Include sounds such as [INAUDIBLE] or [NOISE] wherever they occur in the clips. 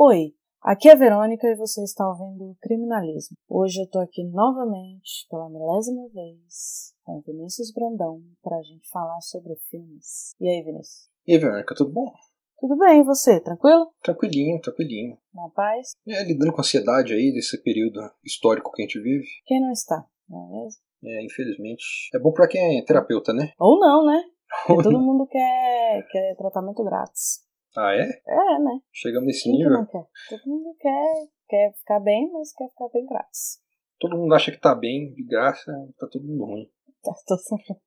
Oi, aqui é a Verônica e você está ouvindo Criminalismo. Hoje eu tô aqui novamente, pela milésima vez, com Vinícius Brandão, pra gente falar sobre filmes. E aí, Vinícius? E aí, Verônica, tudo bom? Tudo bem, e você? Tranquilo? Tranquilinho, tranquilinho. Na paz? É, lidando com a ansiedade aí desse período histórico que a gente vive. Quem não está, não é mesmo? É, infelizmente. É bom pra quem é terapeuta, né? Ou não, né? Porque todo mundo quer, quer tratamento grátis. Ah, é? É, né? Chegamos nesse Quem que nível. quer? Todo mundo quer, quer ficar bem, mas quer ficar bem grátis. Todo mundo acha que tá bem, de graça, tá todo mundo ruim. Tá todo mundo.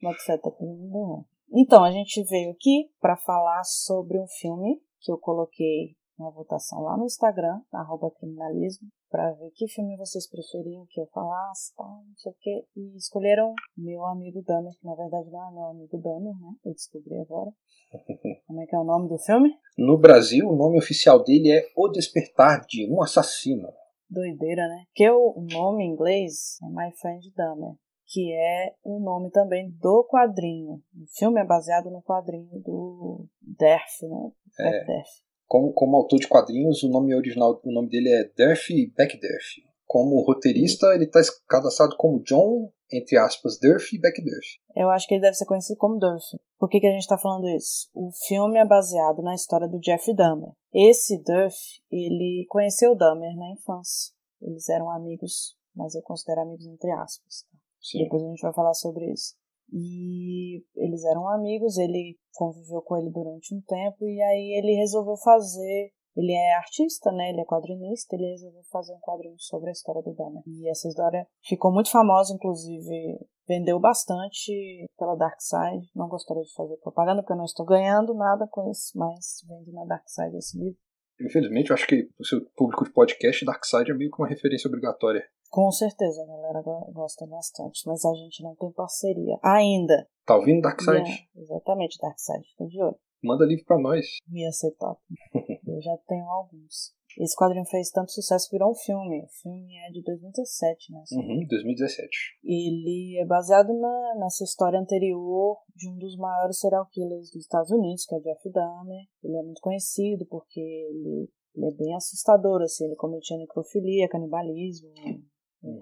Bota [LAUGHS] fé, tá todo mundo ruim. Então, a gente veio aqui para falar sobre um filme que eu coloquei uma votação lá no Instagram, arroba criminalismo, para ver que filme vocês preferiam que eu falasse, tal, não sei o quê. E escolheram meu amigo Dahmer, que na verdade não é meu amigo Dahmer, né? Eu descobri agora. [LAUGHS] Como é que é o nome do filme? No Brasil, o nome oficial dele é O Despertar de um Assassino. Doideira, né? Que o nome em inglês é My Friend Dahmer, que é o nome também do quadrinho. O filme é baseado no quadrinho do Derf, né? É. Derf. Como, como autor de quadrinhos, o nome original, o nome dele é Durfee Backdurf. Como roteirista, ele está cadastrado como John, entre aspas, Durfee Backdurf. Eu acho que ele deve ser conhecido como Durf. Por que, que a gente está falando isso? O filme é baseado na história do Jeffrey Dahmer. Esse Durf, ele conheceu o Dahmer na infância. Eles eram amigos, mas eu considero amigos entre aspas. tá? Sim. Depois a gente vai falar sobre isso. E eles eram amigos, ele conviveu com ele durante um tempo e aí ele resolveu fazer. Ele é artista, né? Ele é quadrinista, ele resolveu fazer um quadrinho sobre a história do Dahmer. E essa história ficou muito famosa, inclusive vendeu bastante pela Dark Side. Não gostaria de fazer propaganda porque eu não estou ganhando nada com isso, mas vende na Dark Side esse livro. Infelizmente, eu acho que o seu público de podcast, Darkseid, é meio que uma referência obrigatória. Com certeza, a galera go- gosta bastante, mas a gente não tem parceria ainda. Tá ouvindo, Darkseid? Yeah, exatamente, Dark Side, fica de olho. Manda livro pra nós. Ia ser top. [LAUGHS] Eu já tenho alguns. Esse quadrinho fez tanto sucesso que virou um filme. O filme é de 2017, né? Uhum, 2017. Ele é baseado na, nessa história anterior de um dos maiores serial killers dos Estados Unidos, que é o Jeff Dahmer. Ele é muito conhecido porque ele, ele é bem assustador, assim. Ele cometia necrofilia, canibalismo, entre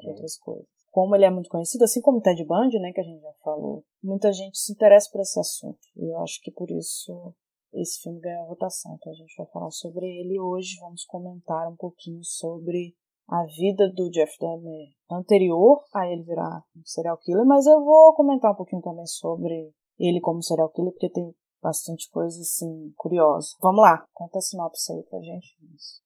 Uhum. outras coisas. Como ele é muito conhecido, assim como o Ted Bundy, né, que a gente já falou, muita gente se interessa por esse assunto. E eu acho que por isso esse filme ganhou votação. Então a gente vai falar sobre ele hoje. Vamos comentar um pouquinho sobre a vida do Jeff Dahmer anterior a ele virar um serial killer, mas eu vou comentar um pouquinho também sobre ele como serial killer, porque tem bastante coisa assim curiosa. Vamos lá, conta a sinopse aí pra gente.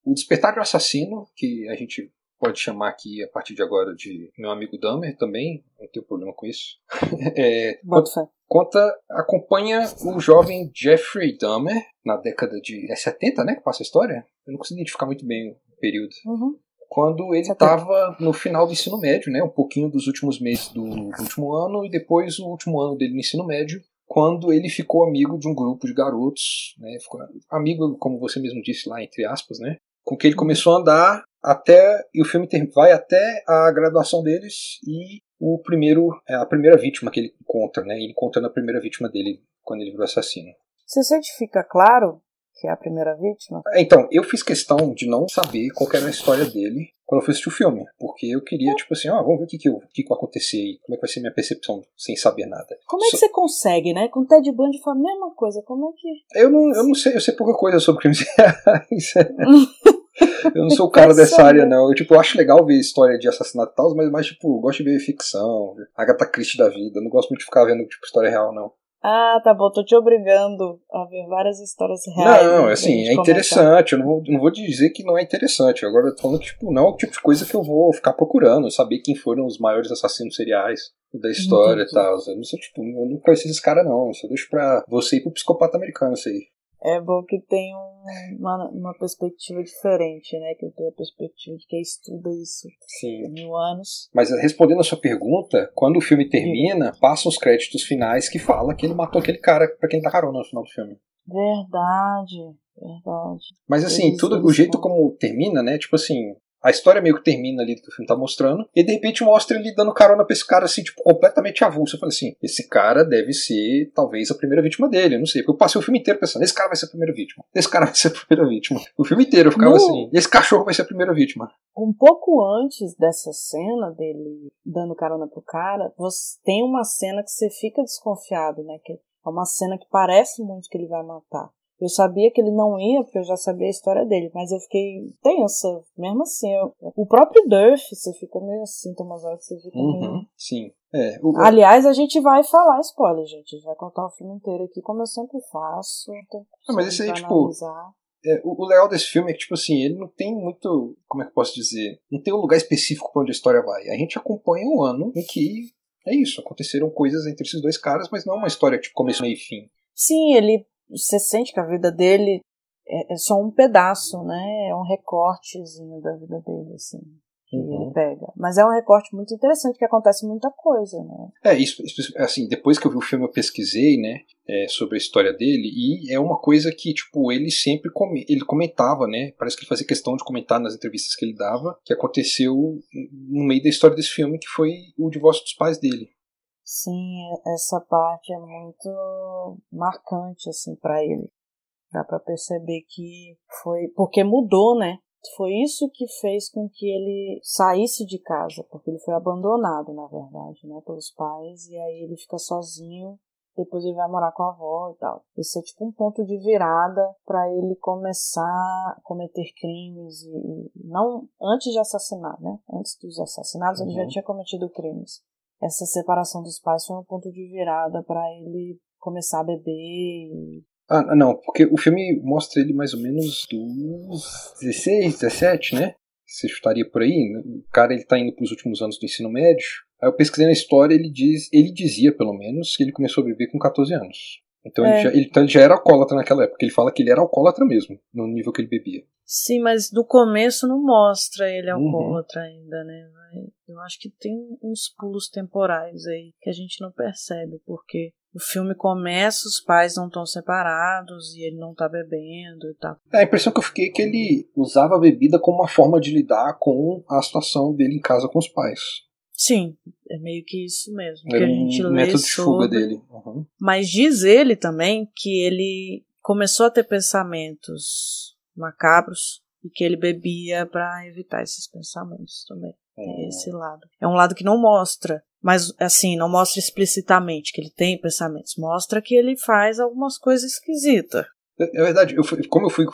O Despertar de um Assassino, que a gente pode chamar aqui a partir de agora de meu amigo Dahmer também, não tenho problema com isso. [LAUGHS] É, fé. conta, acompanha o jovem Jeffrey Dahmer na década de é 70, né, que passa a história? Eu não consigo identificar muito bem o período. Uhum. Quando ele 70. estava no final do ensino médio, né, um pouquinho dos últimos meses do último ano e depois o último ano dele no ensino médio, quando ele ficou amigo de um grupo de garotos, né, ficou amigo, como você mesmo disse lá, entre aspas, né, com que ele começou a andar até e o filme vai até a graduação deles e o primeiro é a primeira vítima que ele encontra, né? Ele encontrando a primeira vítima dele quando ele virou assassino. Se certifica claro que é a primeira vítima, Então, eu fiz questão de não saber qual era a história dele quando eu fui assistir o filme, porque eu queria tipo assim, ó, vamos ver o que que, eu- o que que vai acontecer aí, como é que vai ser minha percepção sem saber nada. como é que So- você consegue, né? Com o Ted Bundy foi a mesma coisa. Como é que. Eu não, eu não sei, eu sei pouca coisa sobre crimes reais. [LAUGHS] [LAUGHS] Eu não sou o cara dessa área, não. Eu, tipo, eu acho legal ver história de assassinato e tal, mas mais, tipo, eu gosto de ver ficção, Agatha Christie da vida. Eu não gosto muito de ficar vendo, tipo, história real, não. Ah, tá bom, tô te obrigando a ver várias histórias reais. né, não, pra assim, é interessante. Eu não vou, não vou dizer que não é interessante. Agora eu tô falando, tipo, não é o tipo de coisa que eu vou ficar procurando, saber quem foram os maiores assassinos seriais da história e tal. Eu não sou, tipo, eu não conheço esses caras, não. Eu só deixo pra você ir pro psicopata americano, isso aí. É bom que tem um- uma, uma perspectiva diferente, né? Que eu tenho a perspectiva de quem estuda isso há Sim. mil anos. Mas respondendo a sua pergunta, quando o filme termina, passam os créditos finais que fala que ele matou aquele cara pra quem dá carona no final do filme. Verdade, verdade. Mas assim, Eles- tudo, o jeito como termina, né? Tipo assim, A história meio que termina ali do que o filme tá mostrando, e de repente mostra ele dando carona pra esse cara, assim, tipo, completamente avulso. Eu falei assim: esse cara deve ser, talvez, a primeira vítima dele, eu não sei. Porque eu passei o filme inteiro pensando: esse cara vai ser a primeira vítima, esse cara vai ser a primeira vítima. O filme inteiro eu ficava no... assim: esse cachorro vai ser a primeira vítima. Um pouco antes dessa cena dele dando carona pro cara, você tem uma cena que você fica desconfiado, né? Que é uma cena que parece muito que ele vai matar. Eu sabia que ele não ia, porque eu já sabia a história dele, mas eu fiquei tensa, mesmo assim. Eu, o próprio Durf, você fica meio assim, tem umas horas que você fica uhum, meio... Sim. É, o... Aliás, a gente vai falar spoiler, gente. A gente vai contar o filme inteiro aqui, como eu sempre faço. Não, mas isso aí, tipo. É, o, o, legal desse filme é que, tipo assim, ele não tem muito. Como é que eu posso dizer? Não tem um lugar específico para onde a história vai. A gente acompanha um ano em que é isso, aconteceram coisas entre esses dois caras, mas não é uma história tipo começo, meio e fim. Sim, ele você sente que a vida dele é, é, só um pedaço, né? É um recortezinho da vida dele, assim. Que uhum. ele pega. Mas é um recorte muito interessante, que acontece muita coisa, né? É, isso, assim, depois que eu vi o filme eu pesquisei, né, é, sobre a história dele, e é uma coisa que, tipo, ele sempre com, ele comentava, né, parece que ele fazia questão de comentar nas entrevistas que ele dava, que aconteceu no meio da história desse filme, que foi o divórcio dos pais dele. Sim, essa parte é muito marcante assim para ele. Dá para perceber que foi porque mudou, né? Foi isso que fez com que ele saísse de casa, porque ele foi abandonado, na verdade, né, pelos pais e aí ele fica sozinho depois ele vai morar com a avó e tal. Esse é tipo um ponto de virada para ele começar a cometer crimes e, não antes de assassinar, né? Antes dos assassinatos uhum. ele já uhum. tinha cometido crimes essa separação dos pais foi um ponto de virada para ele começar a beber. Ah, não, porque o filme mostra ele mais ou menos dos 16, 17, né? Você estaria por aí. Né? O cara ele tá indo para os últimos anos do ensino médio. Aí eu pesquisei na história, ele diz, ele dizia pelo menos que ele começou a beber com 14 anos. Então, é. ele, já, ele, então ele já era alcoólatra naquela época. Ele fala que ele era alcoólatra mesmo, no nível que ele bebia. Sim, mas no começo não mostra ele uhum. alcoólatra uhum. ainda, né? Eu acho que tem uns pulos temporais aí que a gente não percebe, porque o filme começa, os pais não estão separados e ele não tá bebendo e tal. É, a impressão que eu fiquei é que ele usava a bebida como uma forma de lidar com a situação dele em casa com os pais. Sim, é meio que isso mesmo. Era que a gente um método de fuga dele. Uhum. Mas diz ele também que ele começou a ter pensamentos macabros e que ele bebia para evitar esses pensamentos também. Tem esse lado. É um lado que não mostra, mas assim, não mostra explicitamente que ele tem pensamentos. Mostra que ele faz algumas coisas esquisitas. É, é verdade, eu fui, como eu fui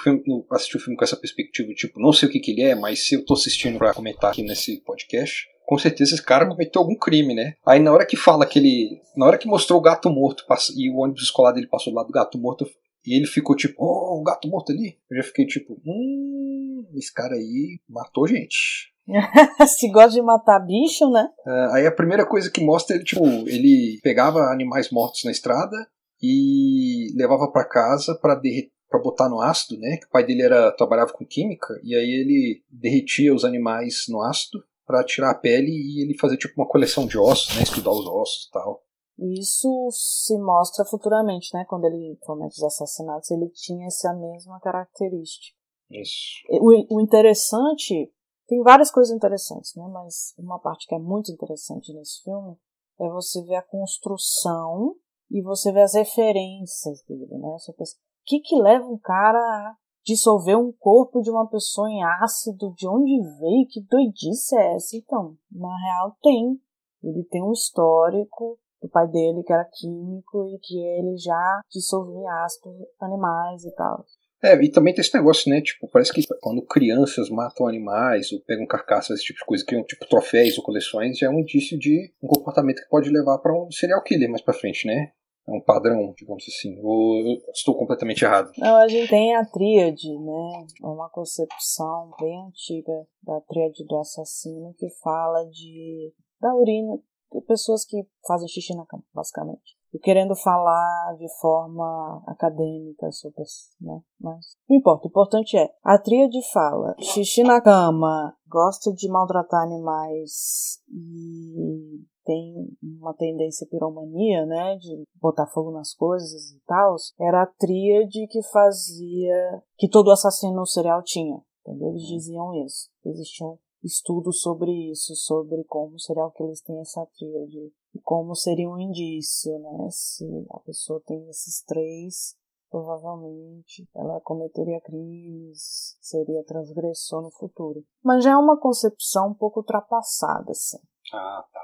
assistir o filme com essa perspectiva, tipo, não sei o que, que ele é, mas se eu tô assistindo para comentar aqui nesse podcast, com certeza esse cara cometeu algum crime, né? Aí na hora que fala que ele. Na hora que mostrou o gato morto e o ônibus escolar dele passou do lado do gato morto, e ele ficou tipo, oh, o gato morto ali. Eu já fiquei tipo, hum, esse cara aí matou gente. [LAUGHS] Se gosta de matar bicho, né? Uh, aí a primeira coisa que mostra ele, tipo, ele pegava animais mortos na estrada e levava para casa para derreter para botar no ácido, né? Que o pai dele era trabalhava com química e aí ele derretia os animais no ácido para tirar a pele e ele fazer tipo uma coleção de ossos, né? Estudar os ossos e tal. Isso se mostra futuramente, né? Quando ele comete os assassinatos, ele tinha essa mesma característica. Isso. O, o interessante tem várias coisas interessantes, né? Mas uma parte que é muito interessante nesse filme é você ver a construção e você ver as referências dele, né? Você pensa, o que que leva um cara a dissolver um corpo de uma pessoa em ácido? De onde veio? Que doidice é essa? Então, na real tem. Ele tem um histórico do pai dele que era químico e que ele já dissolvia ácido animais e tal. É, e também tem esse negócio, né? Tipo, parece que quando crianças matam animais ou pegam carcaças, esse tipo de coisa, criam tipo troféus ou coleções, já é um indício de um comportamento que pode levar para um serial killer mais para frente, né? É um padrão, digamos assim. Ou estou completamente errado? Não, a gente tem a tríade, né? É uma concepção bem antiga da tríade do assassino que fala de da urina de pessoas que fazem xixi na cama, basicamente e querendo falar de forma acadêmica sobre isso, né? Mas não importa, o importante é a tríade fala xixi na cama, gosta de maltratar animais e tem uma tendência piromania, né, de botar fogo nas coisas e tal, era a tríade que fazia que todo assassino serial tinha. Entendeu? Eles diziam isso. Existiam estudos sobre isso, sobre como serial killers têm essa tríade, e como seria um indício, né? Se a pessoa tem esses três, provavelmente ela cometeria crimes, seria transgressor no futuro. Mas já é uma concepção um pouco ultrapassada, assim. Ah, tá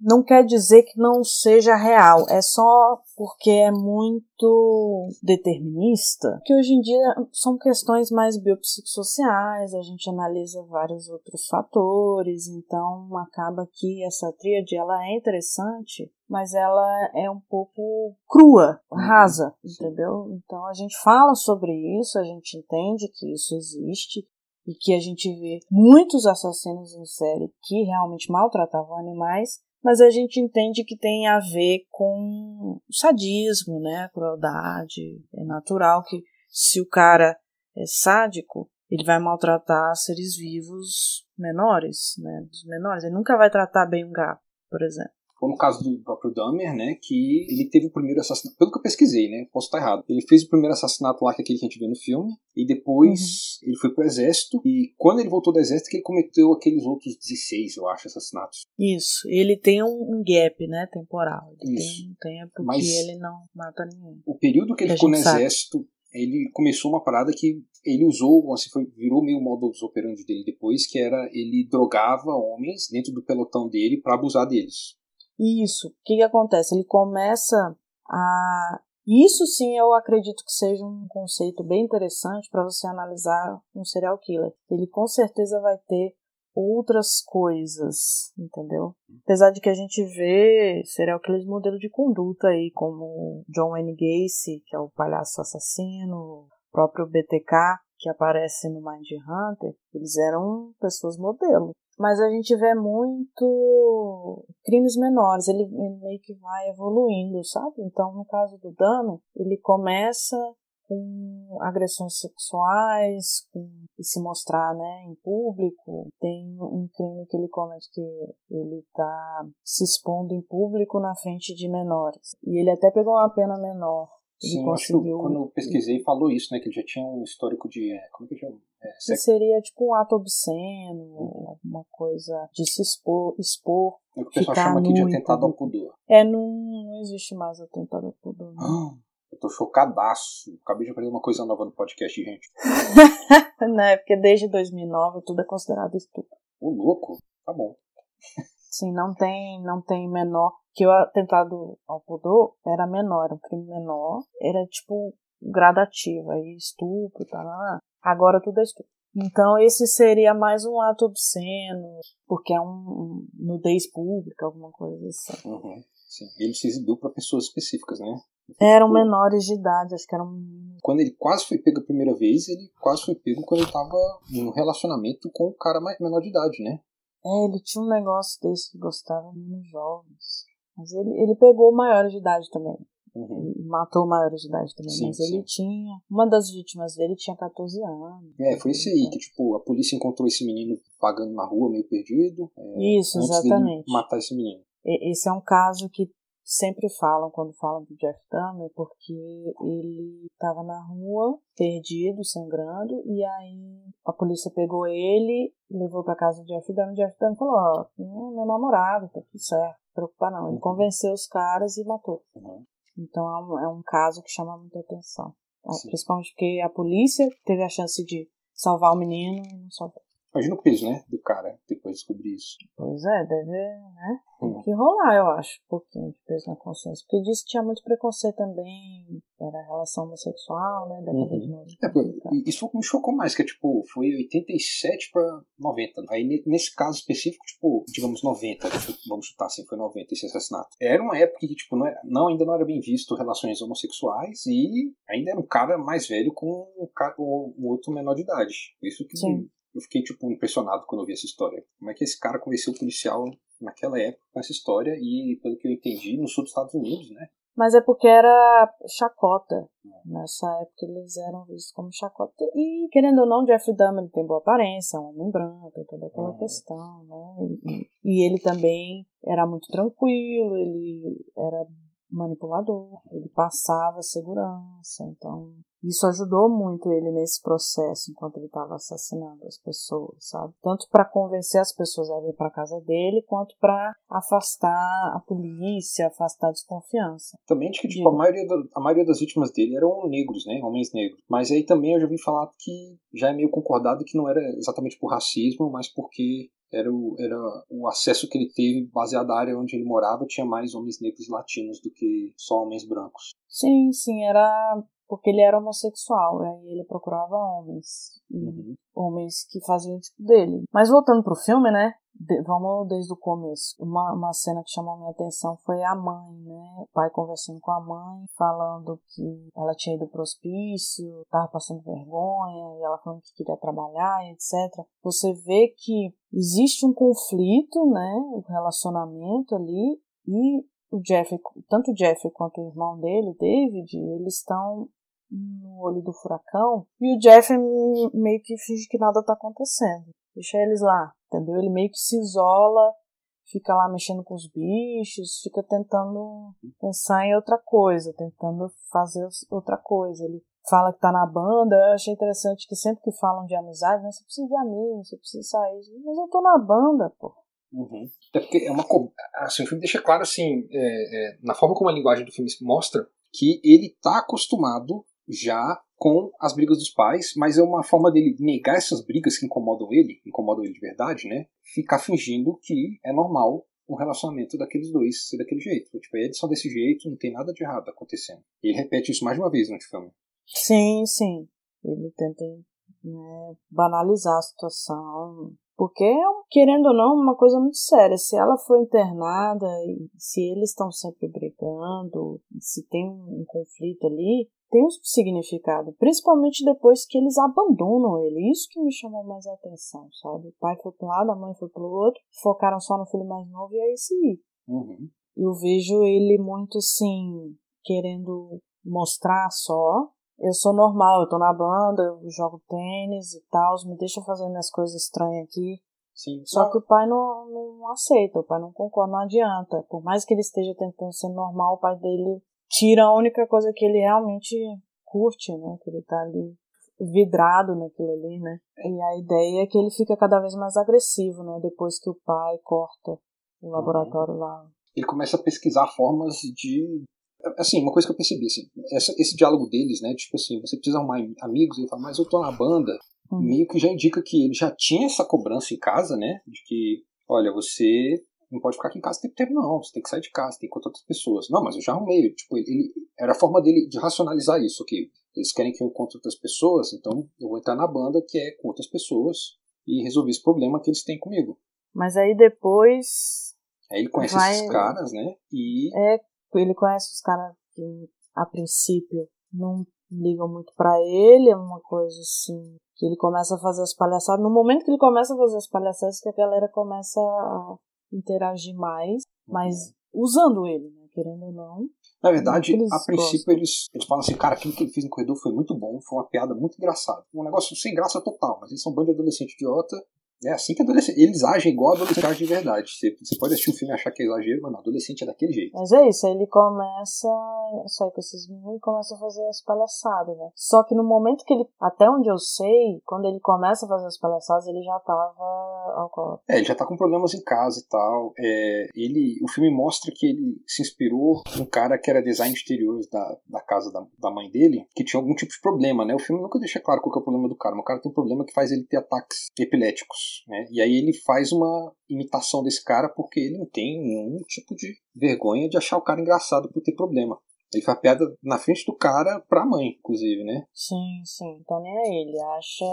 não quer dizer que não seja real, é só porque é muito determinista, que hoje em dia são questões mais biopsicossociais, a gente analisa vários outros fatores, então acaba que essa tríade ela é interessante, mas ela é um pouco crua, rasa, entendeu? Então a gente fala sobre isso, a gente entende que isso existe, e que a gente vê muitos assassinos em série que realmente maltratavam animais, mas a gente entende que tem a ver com sadismo, né, crueldade, é natural que se o cara é sádico, ele vai maltratar seres vivos menores, né, dos menores, ele nunca vai tratar bem um gato, por exemplo. Ou no caso do próprio Dahmer, né, que ele teve o primeiro assassinato, pelo que eu pesquisei, né, posso estar errado. Ele fez o primeiro assassinato lá, que é aquele que a gente vê no filme, e depois uhum. ele foi pro exército, e quando ele voltou do exército, que ele cometeu aqueles outros 16, eu acho, assassinatos. Isso, ele tem um, gap, né, temporal. Ele Isso. tem um tempo Mas que ele não mata ninguém. O período que ele que ficou no sabe. exército, ele começou uma parada que ele usou, assim, foi, virou meio modus operandi dele depois, que era ele drogava homens dentro do pelotão dele para abusar deles. Isso. O que, que acontece? Ele começa a. Isso sim eu acredito que seja um conceito bem interessante para você analisar um serial killer. Ele com certeza vai ter outras coisas, entendeu? Apesar de que a gente vê serial killers modelo de conduta aí, como John Wayne Gacy, que é o palhaço assassino, o próprio BTK, que aparece no Mind Hunter, eles eram pessoas modelo mas a gente vê muito crimes menores, ele, meio que vai evoluindo, sabe? Então, no caso do Dahmer, ele começa com agressões sexuais, com se mostrar, né, em público. Tem um crime que ele comete que ele tá se expondo em público na frente de menores. E ele até pegou uma pena menor ele Sim, conseguiu... quando eu pesquisei falou isso, né? Que ele já tinha um histórico de. É, como que chama? É, sex... Seria tipo um ato obsceno, uhum. alguma coisa de se expor. expor é o que o pessoal chama aqui de atentado ao pudor. É, não, não existe mais atentado ao pudor. Ah, eu tô chocadaço. Acabei de aprender uma coisa nova no podcast, gente. [LAUGHS] né? Porque desde 2009 tudo é considerado estupro. O louco? Tá bom. Sim, não tem, não tem menor. Que o atentado ao pudor era menor, era um crime menor. Era tipo gradativo, aí estupro, tá? Agora tudo é estupro. Então esse seria mais um ato obsceno, porque é um, um nudez pública, alguma coisa assim. Uhum, sim. Ele se exibiu para pessoas específicas, né? Eram tipo, menores de idade, acho que eram meninos. Quando ele quase foi pego a primeira vez, ele quase foi pego quando ele tava em um relacionamento com o cara mais menor de idade, né? É, ele tinha um negócio desse que gostava de meninos jovens. Mas ele, ele pegou maiores de idade também. Uhum. matou maiores de idade também. Sim, mas sim. ele tinha. Uma das vítimas dele tinha 14 anos. É, foi esse aí, que tipo, a polícia encontrou esse menino pagando na rua, meio perdido. É, Isso, exatamente. matar esse menino. Esse é um caso que sempre falam quando falam do Jeff Dahmer, porque ele estava na rua, perdido, sangrando, e aí a polícia pegou ele, levou para casa do Jeff Dahmer, e Jeff Dahmer falou, ó, oh, meu namorado, tá tudo certo, não preocupar não. Ele uhum. convenceu os caras e matou. Uhum. Então é um, é um, caso que chama muita atenção. Sim. Principalmente porque a polícia teve a chance de salvar o menino e não salvou. Imagina o peso, né, do cara depois de descobrir isso. Pois é, deve, né? Tem hum. que rolar, eu acho, um pouquinho de peso na consciência. Porque disse que tinha muito preconceito também, era relação homossexual, né, da uhum. de é, Isso me chocou mais, que é tipo, foi 87 para 90. Aí nesse caso específico, tipo, digamos 90, vamos chutar assim, foi 90 esse assassinato. Era uma época que, tipo, não, era, não ainda não era bem visto relações homossexuais e ainda era um cara mais velho com um, um outro menor de idade. Isso que Sim eu fiquei tipo impressionado quando eu vi essa história. Como é que esse cara convenceu o policial naquela época com essa história e, pelo que eu entendi, no sul dos Estados Unidos, né? Mas é porque era chacota. Nessa época eles eram vistos como chacota. E, querendo ou não, Jeff Dahmer tem boa aparência, é um homem branco, toda aquela uhum. questão, né? E, e ele também era muito tranquilo, ele era manipulador, ele passava segurança, então Isso ajudou muito ele nesse processo enquanto ele estava assassinando as pessoas, sabe? Tanto para convencer as pessoas a vir para casa dele, quanto para afastar a polícia, afastar a desconfiança. Também de que tipo, a, maioria da, a maioria das vítimas dele eram negros, né? Homens negros. Mas aí também eu já vi falar que já é meio concordado que não era exatamente por racismo, mas porque era o, era o acesso que ele teve baseado na área onde ele morava, tinha mais homens negros latinos do que só homens brancos. Sim, sim, era porque ele era homossexual, aí ele procurava homens, uhum. homens que faziam o tipo dele. Mas voltando pro filme, né? De, vamos desde o começo. Uma, uma cena que chamou minha atenção foi a mãe, né? O pai conversando com a mãe, falando que ela tinha ido pro hospício, tava passando vergonha, e ela falando que queria trabalhar, etc. Você vê que existe um conflito, né? O relacionamento ali, e o Jeff, tanto o Jeff quanto o irmão dele, David, eles estão no olho do furacão e o Jeff meio que finge que nada tá acontecendo. Deixa eles lá, entendeu? Ele meio que se isola, fica lá mexendo com os bichos, fica tentando pensar em outra coisa, tentando fazer outra coisa. Ele fala que tá na banda, eu achei interessante que sempre que falam de amizade, né, você precisa de amigos, você precisa sair, mas eu tô na banda, pô. Uhum. Até porque é uma. Assim, o filme deixa claro, assim, é, é, na forma como a linguagem do filme mostra, que ele tá acostumado já com as brigas dos pais, mas é uma forma dele negar essas brigas que incomodam ele, incomodam ele de verdade, né? Ficar fingindo que é normal o relacionamento daqueles dois ser daquele jeito. Tipo, eles são desse jeito, não tem nada de errado acontecendo. Ele repete isso mais de uma vez no filme. Sim, sim. Ele tenta né, banalizar a situação. Porque, querendo ou não, uma coisa muito séria. Se ela foi internada se eles estão sempre brigando, se tem um conflito ali, tem um significado, principalmente depois que eles abandonam ele. Isso que me chamou mais a atenção, sabe? O pai foi para um lado, a mãe foi para o outro, focaram só no filho mais novo e aí sim. Uhum. Eu vejo ele muito assim, querendo mostrar só. Eu sou normal, eu tô na banda, eu jogo tênis e tal, me deixa fazer minhas coisas estranhas aqui. Sim, só que o pai não, não aceita, o pai não concorda, não adianta. Por mais que ele esteja tentando ser normal, o pai dele tira a única coisa que ele realmente curte, né? Que ele tá ali vidrado naquilo ali, né? E a ideia é que ele fica cada vez mais agressivo, né? Depois que o pai corta o uhum. laboratório uhum. lá. Ele começa a pesquisar formas de assim, uma coisa que eu percebi, assim, essa, esse diálogo deles, né, tipo assim, você precisa arrumar amigos, ele fala, mas eu tô na banda, uhum. meio que já indica que ele já tinha essa cobrança em casa, né, de que, olha, você não pode ficar aqui em casa o tempo inteiro, não. Você tem que sair de casa, tem que encontrar outras pessoas. Não, mas eu já arrumei. Tipo, ele, era a forma dele de racionalizar isso aqui. Eles querem que eu encontre outras pessoas, então eu vou entrar na banda que é com outras pessoas e resolver esse problema que eles têm comigo. Mas aí depois. Aí ele conhece vai... esses caras, né? E. É, ele conhece os caras que a princípio não ligam muito para ele, é uma coisa assim. Que ele começa a fazer as palhaçadas. No momento que ele começa a fazer as palhaçadas, que a galera começa a interagir mais, mas usando ele, né? Querendo ou não. Na verdade, a princípio eles, eles falam assim, cara, aquilo que ele fez no corredor foi muito bom, foi uma piada muito engraçada. Um negócio sem graça total, mas eles são um bando de adolescente idiota é assim que adolescente. Eles agem igual adolescente age de verdade. Você, você pode assistir um filme e achar que é exagero, mas não, adolescente é daquele jeito. Mas é isso, aí ele começa a sair com esses meninos e começa a fazer as palhaçadas, né? Só que no momento que ele. Até onde eu sei, quando ele começa a fazer as palhaçadas, ele já tava alcoólatra. É, ele já tá com problemas em casa e tal. É, ele, o filme mostra que ele se inspirou um cara que era design de exteriores da, da casa da, da mãe dele, que tinha algum tipo de problema, né? O filme nunca deixa claro qual é o problema do cara, o cara tem um problema que faz ele ter ataques epiléticos. Né? E aí ele faz uma imitação desse cara porque ele não tem nenhum tipo de vergonha de achar o cara engraçado por ter problema. Ele faz piada na frente do cara pra mãe, inclusive, né? Sim, sim. Então nem é ele. Acha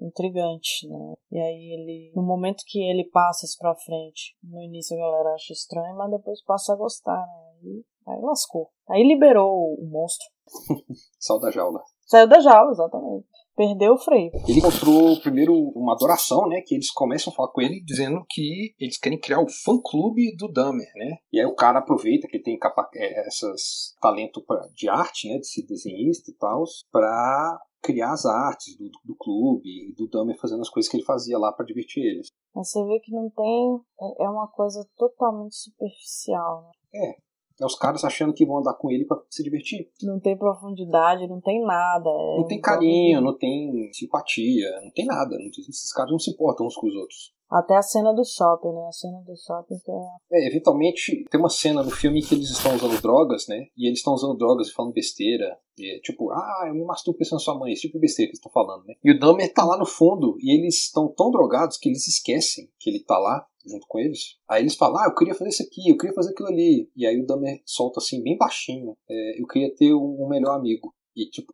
intrigante, né? E aí ele. No momento que ele passa isso pra frente, no início a galera acha estranho, mas depois passa a gostar, né? Aí, aí lascou. Aí liberou o monstro. [LAUGHS] Saiu da jaula. Saiu da jaula, exatamente perdeu o freio. Ele encontrou primeiro uma adoração, né? Que eles começam a falar com ele dizendo que eles querem criar o fã clube do Dahmer, né? E aí o cara aproveita que ele tem capa é, essas talento pra, de arte, né? De ser desenhista e tal, para criar as artes do, do clube e do Dahmer fazendo as coisas que ele fazia lá para divertir eles. Mas você vê que não tem. É, é uma coisa totalmente superficial, né? É. É os caras achando que vão andar com ele para se divertir. Não tem profundidade, não tem nada. É não tem carinho, não tem simpatia, não tem nada. Esses caras não se importam uns com os outros. Até a cena do shopping, né? A cena do shopping que é... é. eventualmente tem uma cena no filme que eles estão usando drogas, né? E eles estão usando drogas e falando besteira. E é tipo, ah, eu me masturbo pensando na sua mãe, esse tipo de besteira que eles estão falando, né? E o Dahmer tá lá no fundo e eles estão tão drogados que eles esquecem que ele tá lá junto com eles. Aí eles falam, ah, eu queria fazer isso aqui, eu queria fazer aquilo ali. E aí o Dahmer solta assim, bem baixinho, é, eu queria ter um, melhor amigo. E tipo,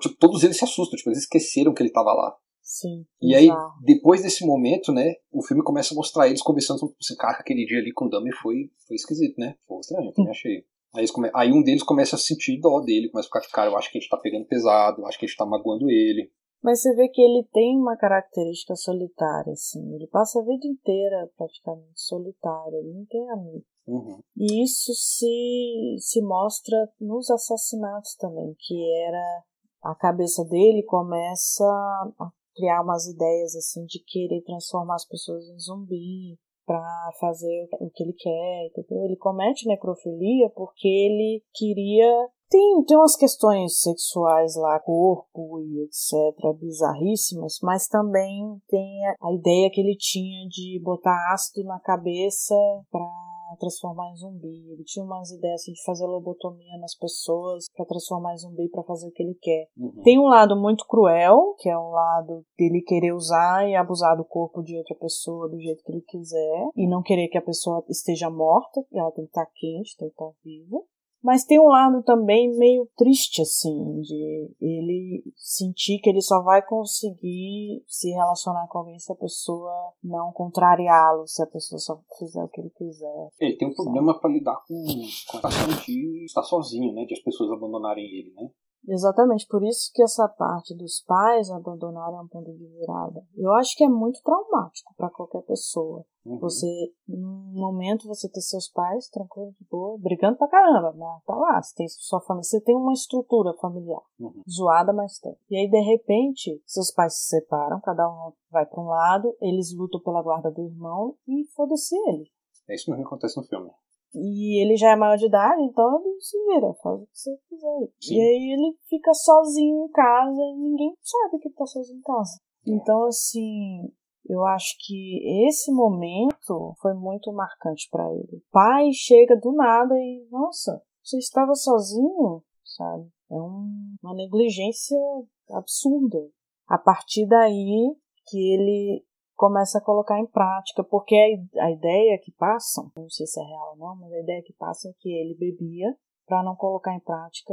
tipo, todos eles se assustam, tipo, eles esqueceram que ele tava lá. Sim. E aí, depois desse momento, né, o filme começa a mostrar eles conversando sobre assim, cara, aquele dia ali com o Dahmer foi, foi esquisito, né? Foi estranho, eu também hum. achei. Aí, come... aí, um deles começa a sentir dó dele, começa a ficar, cara, eu acho que a gente tá pegando pesado, eu acho que a gente tá magoando ele. Mas você vê que ele tem uma característica solitária, assim. Ele passa a vida inteira praticamente solitário, ele não tem amigos. Uhum. E isso se, se mostra nos assassinatos também, que era a cabeça dele começa a criar umas ideias assim de querer transformar as pessoas em zumbi para fazer o que ele quer, entendeu? Ele comete necrofilia porque ele queria tem, tem umas questões sexuais lá, corpo e etc, bizarríssimas, mas também tem a, a ideia que ele tinha de botar ácido na cabeça para transformar em zumbi. Ele tinha umas ideias assim, de fazer lobotomia nas pessoas para transformar em zumbi para fazer o que ele quer. Uhum. Tem um lado muito cruel, que é um lado dele querer usar e abusar do corpo de outra pessoa do jeito que ele quiser e não querer que a pessoa esteja morta, ela tem que estar quente, tem que estar viva. Mas tem um lado também meio triste, assim, de ele sentir que ele só vai conseguir se relacionar com alguém se a pessoa não contrariá-lo, se a pessoa só fizer o que ele quiser. Ele tem um problema para lidar com, com a questão de estar sozinho, né? De as pessoas abandonarem ele, né? Exatamente, por isso que essa parte dos pais abandonarem é um ponto de virada. Eu acho que é muito traumático para qualquer pessoa. Uhum. Você, num momento, você ter seus pais tranquilo, de boa, brigando pra caramba, mas tá lá, você tem sua família, você tem uma estrutura familiar, uhum. zoada, mas tem. E aí, de repente, seus pais se separam, cada um vai para um lado, eles lutam pela guarda do irmão e foda-se ele. É isso mesmo que acontece no filme. E ele já é maior de idade, então ele se vira, faz o que você quiser. Sim. E aí ele fica sozinho em casa e ninguém sabe que ele tá sozinho em casa. É. Então, assim, eu acho que esse momento foi muito marcante para ele. O pai chega do nada e, nossa, você estava sozinho, sabe? É um, uma negligência absurda. A partir daí que ele começa a colocar em prática, porque a, ideia que passam, não sei se é real ou não, mas a ideia que passa é que ele bebia para não colocar em prática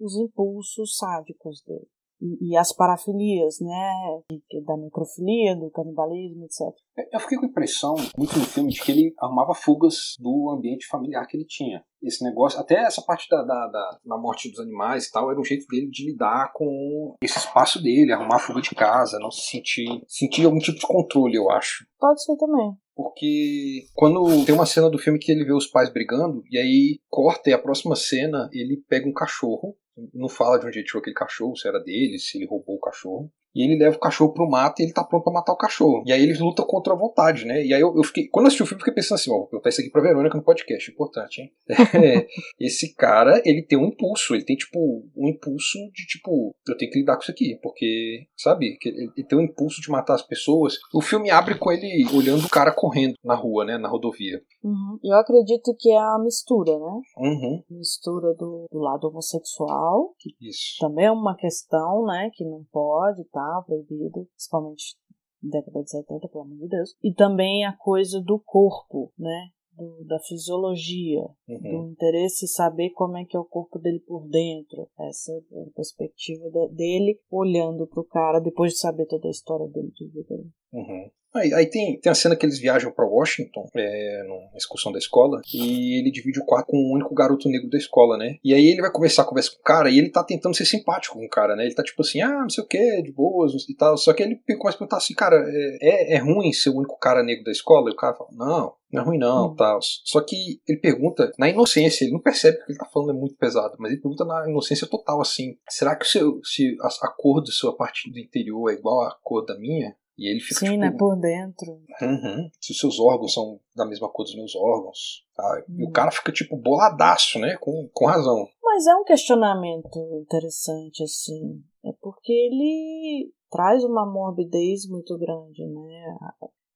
os impulsos sádicos dele. E, e, as parafilias, né, da necrofilia, do canibalismo, etc. Eu fiquei com a impressão, muito no filme, de que ele arrumava fugas do ambiente familiar que ele tinha. Esse negócio, até essa parte da, da, da, da morte dos animais e tal, era um jeito dele de lidar com esse espaço dele, arrumar fuga de casa, não se sentir, sentir algum tipo de controle, eu acho. Pode ser também. Porque quando tem uma cena do filme que ele vê os pais brigando, e aí corta e a próxima cena ele pega um cachorro não fala de onde ele tirou aquele cachorro, se era dele, se ele roubou o cachorro. E ele leva o cachorro pro mato e ele tá pronto pra matar o cachorro. E aí ele luta contra a vontade, né? E aí eu, eu fiquei. Quando eu assisti o filme, eu fiquei pensando assim, ó, vou perguntar isso aqui pra Verônica no podcast, importante, hein? [LAUGHS] É, esse cara, ele tem um impulso, ele tem, tipo, um impulso de, tipo, eu tenho que lidar com isso aqui, porque, sabe? Ele, ele tem um impulso de matar as pessoas. O filme abre com ele olhando o cara correndo na rua, né? Na rodovia. Uhum. Eu acredito que é a mistura, né? Uhum. Mistura do, do lado homossexual, que Isso. também é uma questão, né? Que não pode, tá? proibido, principalmente na década de 70, pelo amor de Deus. E também a coisa do corpo, né? Do, da fisiologia, uhum. do interesse em saber como é que é o corpo dele por dentro, essa é a perspectiva dele olhando para o cara depois de saber toda a história dele de vida. Uhum. Aí, aí, tem, tem a cena que eles viajam para Washington, é, numa excursão da escola, e ele divide o quarto com o único garoto negro da escola, né? E aí ele vai conversar, conversa com o cara, e ele tá tentando ser simpático com o cara, né? Ele tá tipo assim, ah, não sei o que, de boas e tal. Só que ele começa a perguntar assim, cara, é, é, é ruim ser o único cara negro da escola? E o cara fala, não, não é ruim não, hum. tal. Só que ele pergunta na inocência, ele não percebe que o que ele tá falando é muito pesado, mas ele pergunta na inocência total, assim, será que o seu, se a, a cor da sua parte do interior é igual à cor da minha? E ele fica, Sim, tipo, né? Por dentro. Uhum. Se os seus órgãos são da mesma cor dos meus órgãos. Tá? E o Hum. cara fica, tipo, boladaço, né? Com, com razão. Mas é um questionamento interessante, assim. É porque ele traz uma morbidez muito grande, né?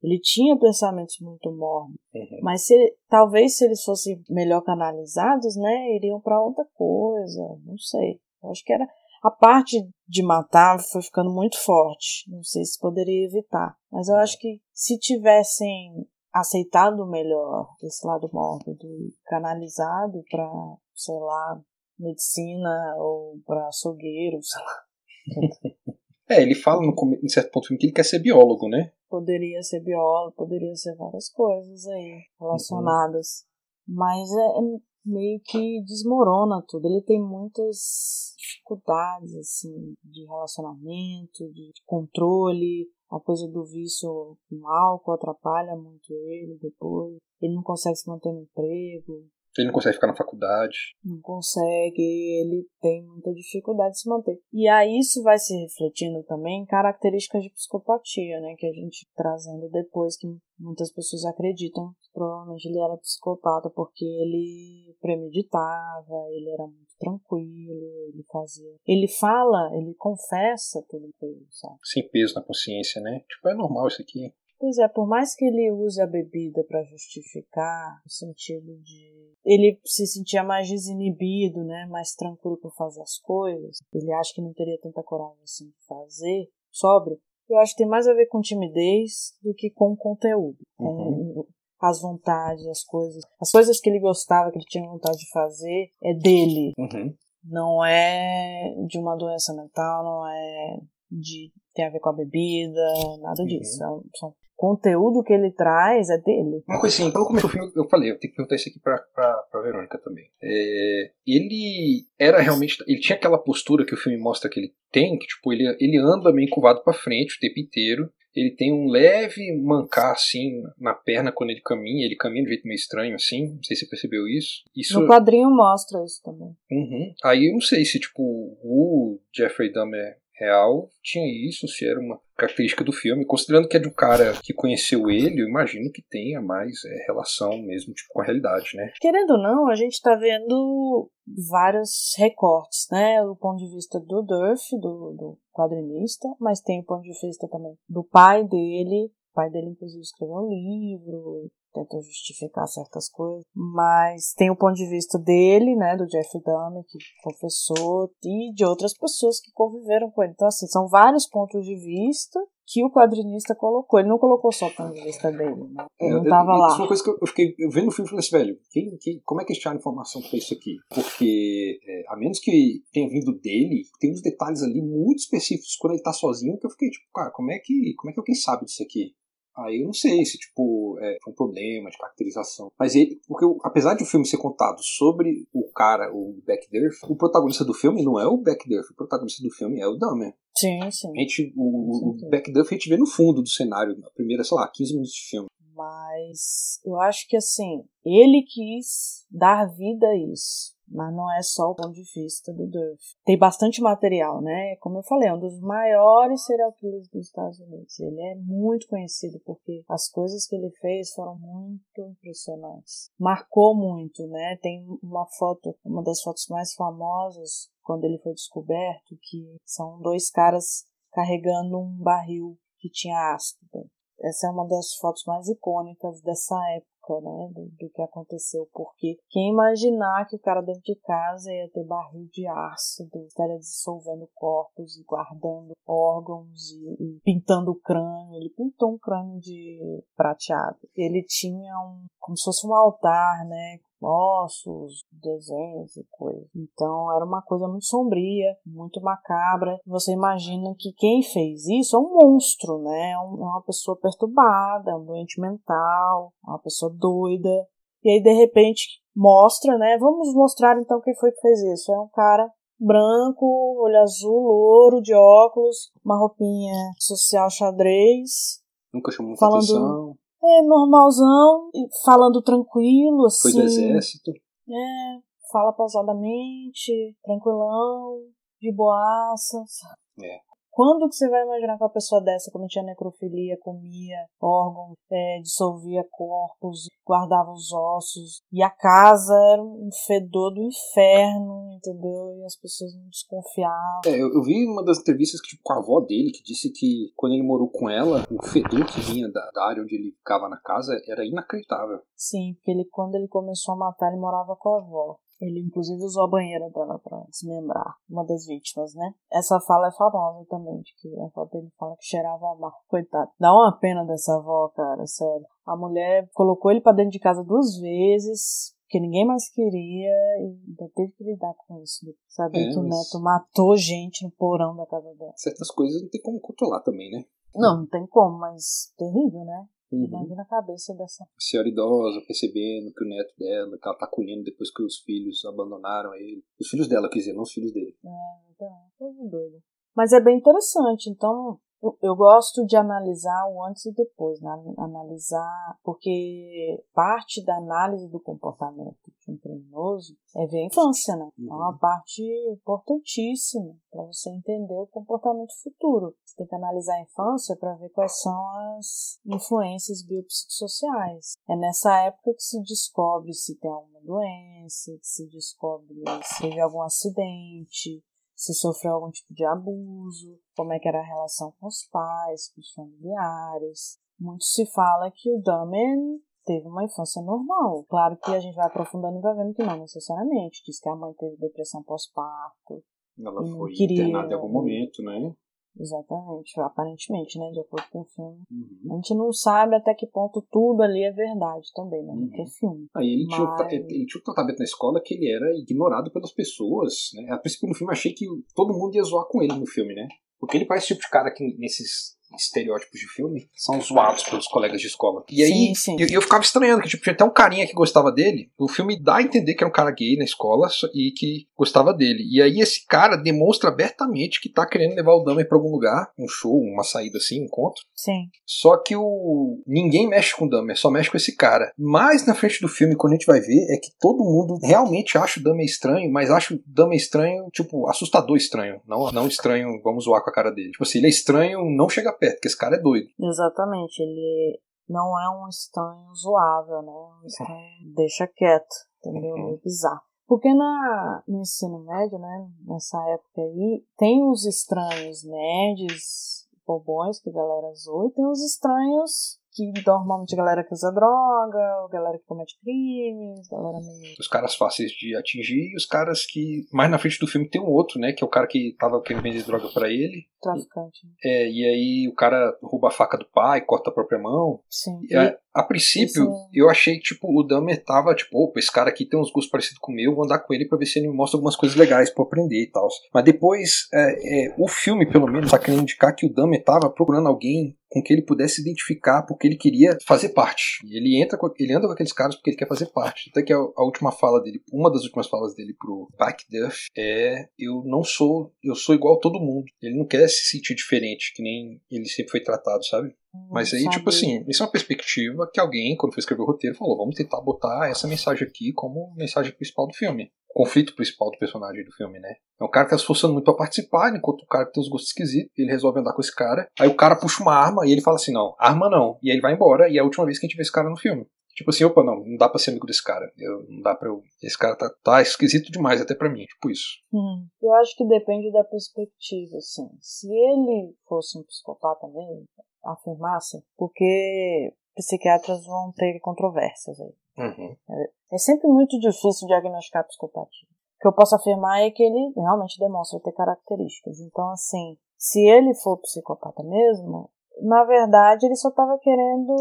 Ele tinha pensamentos muito mórbidos. Uhum. Mas se, talvez se eles fossem melhor canalizados, né? Iriam para outra coisa. Não sei. Eu acho que era. A parte de matar foi ficando muito forte. Não sei se poderia evitar. Mas eu acho que se tivessem aceitado melhor esse lado mórbido e canalizado para, sei lá, medicina ou para açougueiro, sei lá. [LAUGHS] É, ele fala no, em certo ponto que ele quer ser biólogo, né? Poderia ser biólogo, poderia ser várias coisas aí relacionadas. Mas é, é meio que desmorona tudo. Ele tem muitas dificuldades, assim, de relacionamento, de controle. A coisa do vício com álcool atrapalha muito ele depois. Ele não consegue se manter no emprego. Ele não consegue ficar na faculdade. não consegue, ele tem muita dificuldade de se manter. E aí isso vai se refletindo também em características de psicopatia, né, que a gente trazendo depois que muitas pessoas acreditam que provavelmente ele era psicopata porque ele premeditava, ele era muito tranquilo, ele fazia, ele fala, ele confessa tudo que ele sabe. Sem peso na consciência, né? Tipo, é normal isso aqui. Pois é, por mais que ele use a bebida para justificar, no sentido de ele se sentia mais desinibido, né, mais tranquilo para fazer as coisas, ele acha que não teria tanta coragem assim de fazer, sóbrio. Eu acho que tem mais a ver com timidez do que com conteúdo, com as vontades, as coisas, as coisas que ele gostava, que ele tinha vontade de fazer, é dele, Uhum. não é de uma doença mental, não é de tem a ver com a bebida, nada disso. São, são conteúdo que ele traz é dele. Uma coisa assim, quando começou o filme, eu falei, eu tenho que perguntar isso aqui pra, pra, pra Verônica também. É, ele era realmente. Ele tinha aquela postura que o filme mostra que ele tem, que tipo, ele, ele anda meio curvado pra frente o tempo inteiro. Ele tem um leve mancar assim na perna quando ele caminha, ele caminha de um jeito meio estranho assim. Não sei se você percebeu isso. Isso No quadrinho mostra isso também. Uhum. Aí eu não sei se, tipo, o Jeffrey Dahmer real tinha isso, se era uma característica do filme. Considerando que é de um cara que conheceu ele, eu imagino que tenha mais é, relação mesmo tipo, com a realidade, né? Querendo ou não, a gente tá vendo vários recortes, né? O ponto de vista do Durf, do, do quadrinista, mas tem o ponto de vista também do pai dele. O pai dele, inclusive, escreveu um livro, tenta justificar certas coisas, mas tem o ponto de vista dele, né, do Jeff Dahmer, que confessou, e de outras pessoas que conviveram com ele. Então, assim, são vários pontos de vista que o quadrinista colocou. Ele não colocou só o ponto de vista dele, né? Ele não tava eu, lá. Isso é uma coisa que eu, eu fiquei eu vendo o filme e falei assim, velho, quem, quem, como é que tiraram informação pra isso aqui? Porque, é, a menos que tenha vindo dele, tem uns detalhes ali muito específicos quando ele tá sozinho que eu fiquei tipo, cara, como é que, como é que alguém sabe disso aqui? Aí eu não sei se, tipo, é, foi um problema de caracterização. Mas ele, porque apesar de o filme ser contado sobre o cara, o Backdurf, o protagonista do filme não é o Backdurf, o protagonista do filme é o Dahmer. Sim, sim. A gente, o, o, certeza. Backdurf a gente vê no fundo do cenário, na primeira, sei lá, 15 minutos de filme. Mas eu acho que assim, ele quis dar vida a isso. Mas não é só o ponto de vista do Durf. Tem bastante material, né? Como eu falei, é um dos maiores serial killers dos Estados Unidos. Ele é muito conhecido porque as coisas que ele fez foram muito impressionantes. Marcou muito, né? Tem uma foto, uma das fotos mais famosas, quando ele foi descoberto, que são dois caras carregando um barril que tinha ácido. Essa é uma das fotos mais icônicas dessa época, né? Do, do que aconteceu. Porque quem imaginar que o cara dentro de casa ia ter barril de ácido, estaria dissolvendo corpos e guardando órgãos e, e pintando o crânio. Ele pintou um crânio de prateado. Ele tinha um. como se fosse um altar, né? Ossos, desenhos e coisas. Então era uma coisa muito sombria, muito macabra. Você imagina que quem fez isso é um monstro, né? É é uma pessoa perturbada, um doente mental, é uma pessoa doida. E aí de repente mostra, né? Vamos mostrar então quem foi que fez isso. É um cara branco, olho azul, louro, de óculos, uma roupinha social xadrez, Nunca chamou muita Falando- atenção. É normalzão, falando tranquilo, Foi assim. do exército. É, fala pausadamente, tranquilão, de boaças. É. Quando que você vai imaginar que uma pessoa dessa cometia necrofilia, comia órgãos, é, dissolvia corpos, guardava os ossos, e a casa era um fedor do inferno, entendeu? E as pessoas não desconfiavam. É, eu, eu, vi uma das entrevistas que, tipo, com a avó dele, que disse que quando ele morou com ela, o fedor que vinha da, da área onde ele ficava na casa era inacreditável. Sim, porque ele, quando ele começou a matar, ele morava com a avó. Ele, inclusive, usou a banheira dela para desmembrar uma das vítimas, né? Essa fala é famosa também, de que a avó dele fala que cheirava mal. [LAUGHS] Coitado. Dá uma pena dessa avó, cara, sério. A mulher colocou ele para dentro de casa duas vezes, porque ninguém mais queria e ainda teve que lidar com isso. Né? Saber é, que o neto matou gente no porão da casa dela. Certas coisas não tem como controlar também, né? Não, não tem como, mas terrível, né? Uhum. Imagina a cabeça dessa. Senhora idosa percebendo que o neto dela, que ela tá colhendo depois que os filhos abandonaram ele. Os filhos dela, quer dizer, não os filhos dele. É, então, coisa doida. Mas é bem interessante, então eu gosto de analisar o antes e depois, né? analisar, porque parte da análise do comportamento de um criminoso é ver a infância, né? É uma uhum. parte importantíssima para você entender o comportamento futuro. Você tem que analisar a infância para ver quais são as influências biopsicossociais. É nessa época que se descobre se tem alguma doença, que se descobre se teve algum acidente, se sofreu algum tipo de abuso, como é que era a relação com os pais, com os familiares. Muito se fala que o Damen teve uma infância normal. Claro que a gente vai aprofundando e vai vendo que não necessariamente. Diz que a mãe teve depressão pós-parto. Ela foi queria... internada em algum momento, né? Exatamente, aparentemente, né? De acordo com o filme. Uhum. A gente não sabe até que ponto tudo ali é verdade também, né? Porque é uhum. filme. Aí ele, Mas... tinha, ele tinha um tratamento na escola que ele era ignorado pelas pessoas, né? A princípio no filme achei que todo mundo ia zoar com ele no filme, né? Porque ele parece o tipo de cara que nesses estereótipos de filme são zoados pelos colegas de escola. E aí sim, sim. Eu, eu, ficava estranhando que tipo, tinha até um carinha que gostava dele. O filme dá a entender que era um cara gay na escola e que gostava dele. E aí esse cara demonstra abertamente que tá querendo levar o Dahmer pra algum lugar, um show, uma saída assim, um encontro. Sim. Só que o ninguém mexe com o Dahmer, só mexe com esse cara. Mais na frente do filme, quando a gente vai ver, é que todo mundo realmente acha o Dahmer estranho, mas acha o Dahmer estranho, tipo, assustador estranho. Não, não estranho, vamos zoar com a cara dele. Tipo assim, ele é estranho, não chega perto, porque esse cara é doido. Exatamente, ele não é um estranho zoável, né? Um estranho [LAUGHS] deixa quieto, entendeu? Uhum. É bizarro. Porque na, no ensino médio, né, nessa época aí, tem os estranhos nerds, bobões que a galera zoa, e tem os estranhos que normalmente a galera que usa droga, a galera que comete crimes, galera meio... Os caras fáceis de atingir e os caras que... Mais na frente do filme tem um outro, né? Que é o cara que tava querendo vender droga para ele. Traficante. É, e aí o cara rouba a faca do pai, corta a própria mão. Sim. E, e a princípio, Isso... eu achei, tipo, o Dahmer tava, tipo, opa, esse cara aqui tem uns gostos parecidos com o meu, vou andar com ele pra ver se ele me mostra algumas coisas legais pra aprender e tal. Mas depois, é, é, o filme, pelo menos, tá querendo indicar que o Dahmer tava procurando alguém com que ele pudesse identificar porque ele queria fazer parte. E ele entra com, ele anda com aqueles caras porque ele quer fazer parte. Até que a, a última fala dele, uma das últimas falas dele pro Back Duff é eu não sou, eu sou igual a todo mundo. Ele não quer se sentir diferente, que nem ele sempre foi tratado, sabe? Mas aí, tipo assim, isso é uma perspectiva que alguém, quando foi escrever o roteiro, falou: vamos tentar botar essa mensagem aqui como mensagem principal do filme. O conflito principal do personagem do filme, né? É um cara que tá se esforçando muito pra participar, enquanto o cara tem os gostos esquisitos, ele resolve andar com esse cara. Aí o cara puxa uma arma e ele fala assim: não, arma não. E aí ele vai embora, e é a última vez que a gente vê esse cara no filme. Tipo assim, opa, não, não dá pra ser amigo desse cara. Eu, não dá pra eu. Esse cara tá, tá esquisito demais até pra mim, tipo isso. Hum, eu acho que depende da perspectiva, assim. Se ele fosse um psicopata mesmo, afirmasse, porque psiquiatras vão ter controvérsias aí. Uhum. É, é, sempre muito difícil diagnosticar psicopatia. O que eu posso afirmar é que ele realmente demonstra ter características. Então, assim, se ele for psicopata mesmo, na verdade, ele só estava querendo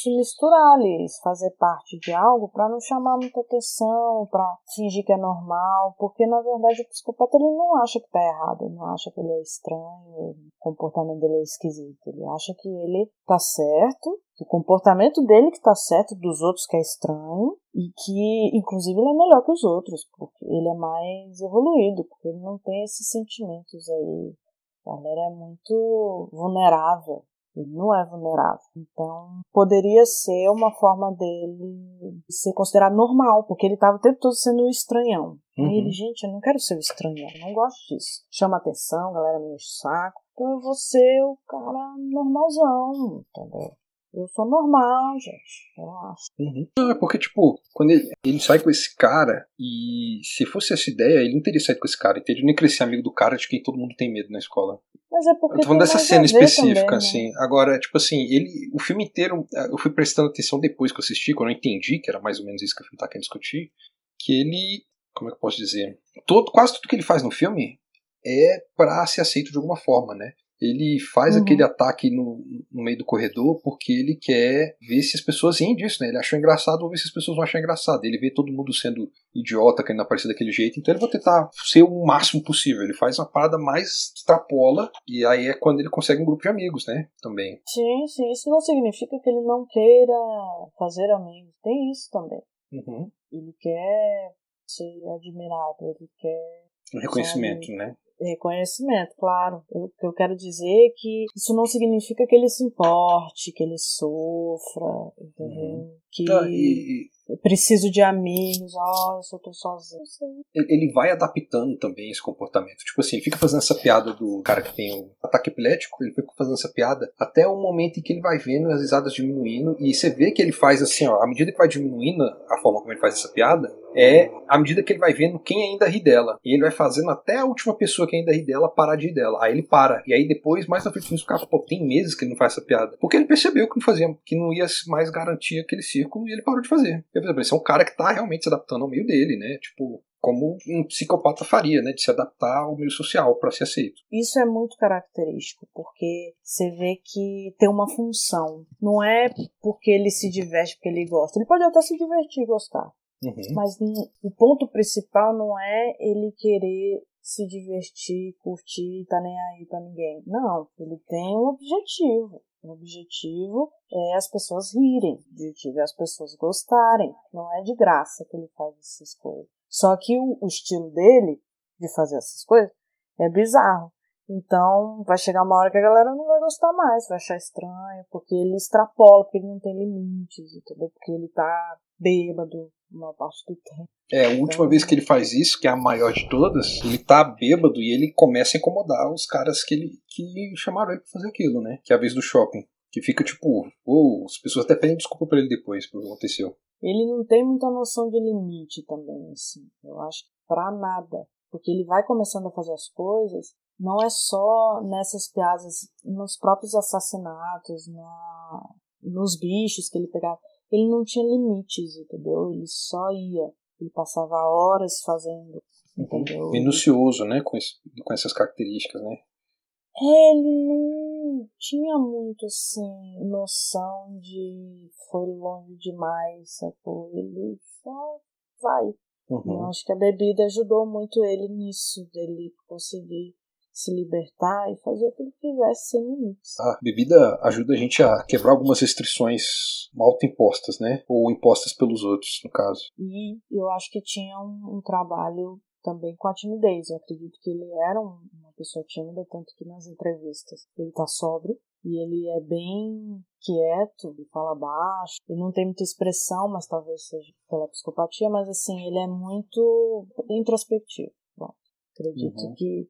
se misturar ali, fazer parte de algo para não chamar muita atenção, para fingir que é normal, porque na verdade o psicopata ele não acha que está errado, ele não acha que ele é estranho, o comportamento dele é esquisito, ele acha que ele está certo, que o comportamento dele que está certo, dos outros que é estranho, e que inclusive ele é melhor que os outros, porque ele é mais evoluído, porque ele não tem esses sentimentos aí galera é muito vulnerável. Ele não é vulnerável. Então, poderia ser uma forma dele ser considerado normal, porque ele estava o tempo todo sendo um estranhão. Uhum. E ele, gente, eu não quero ser o estranhão, não gosto disso. Chama atenção, galera me enche o saco. Então eu vou ser o cara normalzão, entendeu? Eu sou normal, gente. Eu acho. Uhum. Não, é porque, tipo, quando ele, ele sai com esse cara, e se fosse essa ideia, ele não teria saído com esse cara. Ele nem queria ser amigo do cara de quem todo mundo tem medo na escola. Mas é porque. Eu tô falando dessa cena específica, também, né? assim. Agora, tipo assim, ele. O filme inteiro, eu fui prestando atenção depois que eu assisti, quando eu entendi que era mais ou menos isso que o filme tá querendo discutir. Que ele. Como é que eu posso dizer? Todo, quase tudo que ele faz no filme é para ser aceito de alguma forma, né? Ele faz uhum. aquele ataque no, no, meio do corredor porque ele quer ver se as pessoas riem disso, né? Ele achou engraçado, vou ver se as pessoas vão achar engraçado. Ele vê todo mundo sendo idiota, querendo aparecer daquele jeito, então ele vai tentar ser o máximo possível. Ele faz uma parada mais extrapola, e aí é quando ele consegue um grupo de amigos, né? Também. Sim, sim. Isso não significa que ele não queira fazer amigos. Tem isso também. Uhum. Ele quer ser admirado, ele quer. Um reconhecimento, né? Reconhecimento, claro. O que eu quero dizer é que isso não significa que ele se importe, que ele sofra, entendeu? Uhum. Que ah, e, preciso de amigos, ah, eu só tô sozinho. Ele vai adaptando também esse comportamento. Tipo assim, ele fica fazendo essa piada do cara que tem o ataque epilético, ele fica fazendo essa piada até o momento em que ele vai vendo as risadas diminuindo, e você vê que ele faz assim, ó, à medida que vai diminuindo a forma como ele faz essa piada, é à medida que ele vai vendo quem ainda ri dela. E ele vai fazendo até a última pessoa que ainda ri dela parar de rir dela. Aí ele para. E aí depois, mais na frente, fica, pô, tem meses que ele não faz essa piada. Porque ele percebeu que não fazia, que não ia mais garantir aquele círculo e ele parou de fazer. Eu, esse é um cara que tá realmente se adaptando ao meio dele, né? Tipo, como um psicopata faria, né, de se adaptar ao meio social para ser aceito. Isso é muito característico, porque você vê que tem uma função. Não é porque ele se diverte, porque ele gosta. Ele pode até se divertir e gostar. Uhum. Mas o ponto principal não é ele querer se divertir, curtir, tá nem aí para ninguém. Não, ele tem um objetivo. O objetivo é as pessoas rirem, o objetivo é as pessoas gostarem. Não é de graça que ele faz essas coisas. Só que o, o estilo dele de fazer essas coisas é bizarro. Então vai chegar uma hora que a galera não vai gostar mais, vai achar estranho, porque ele extrapola, porque ele não tem limites, entendeu? Porque ele tá bêbado uma parte do tempo. É, a última então, vez que ele faz isso, que é a maior de todas, ele tá bêbado e ele começa a incomodar os caras que, ele, que chamaram ele pra fazer aquilo, né? Que é a vez do shopping. Que fica tipo, ou oh, as pessoas até pedem desculpa pra ele depois pelo que aconteceu. Ele não tem muita noção de limite também, assim. Eu acho que pra nada. Porque ele vai começando a fazer as coisas, não é só nessas piadas, nos próprios assassinatos, na, nos bichos que ele pegava ele não tinha limites, entendeu? Ele só ia. Ele passava horas fazendo, entendeu? Minucioso, né? Com, esse, com essas características, né? Ele não tinha muito, assim, noção de foi longe demais, sacou? Ele só vai. Uhum. Eu acho que a bebida ajudou muito ele nisso, dele conseguir se libertar e fazer o que quisesse sem limites. A bebida ajuda a gente a quebrar algumas restrições auto-impostas, né? Ou impostas pelos outros, no caso. E eu acho que tinha um, um trabalho também com a timidez. Eu acredito que ele era uma pessoa tímida, tanto que nas entrevistas ele tá sóbrio e ele é bem quieto, ele fala baixo, ele não tem muita expressão, mas talvez seja pela psicopatia, mas assim, ele é muito introspectivo. Bom, acredito uhum. que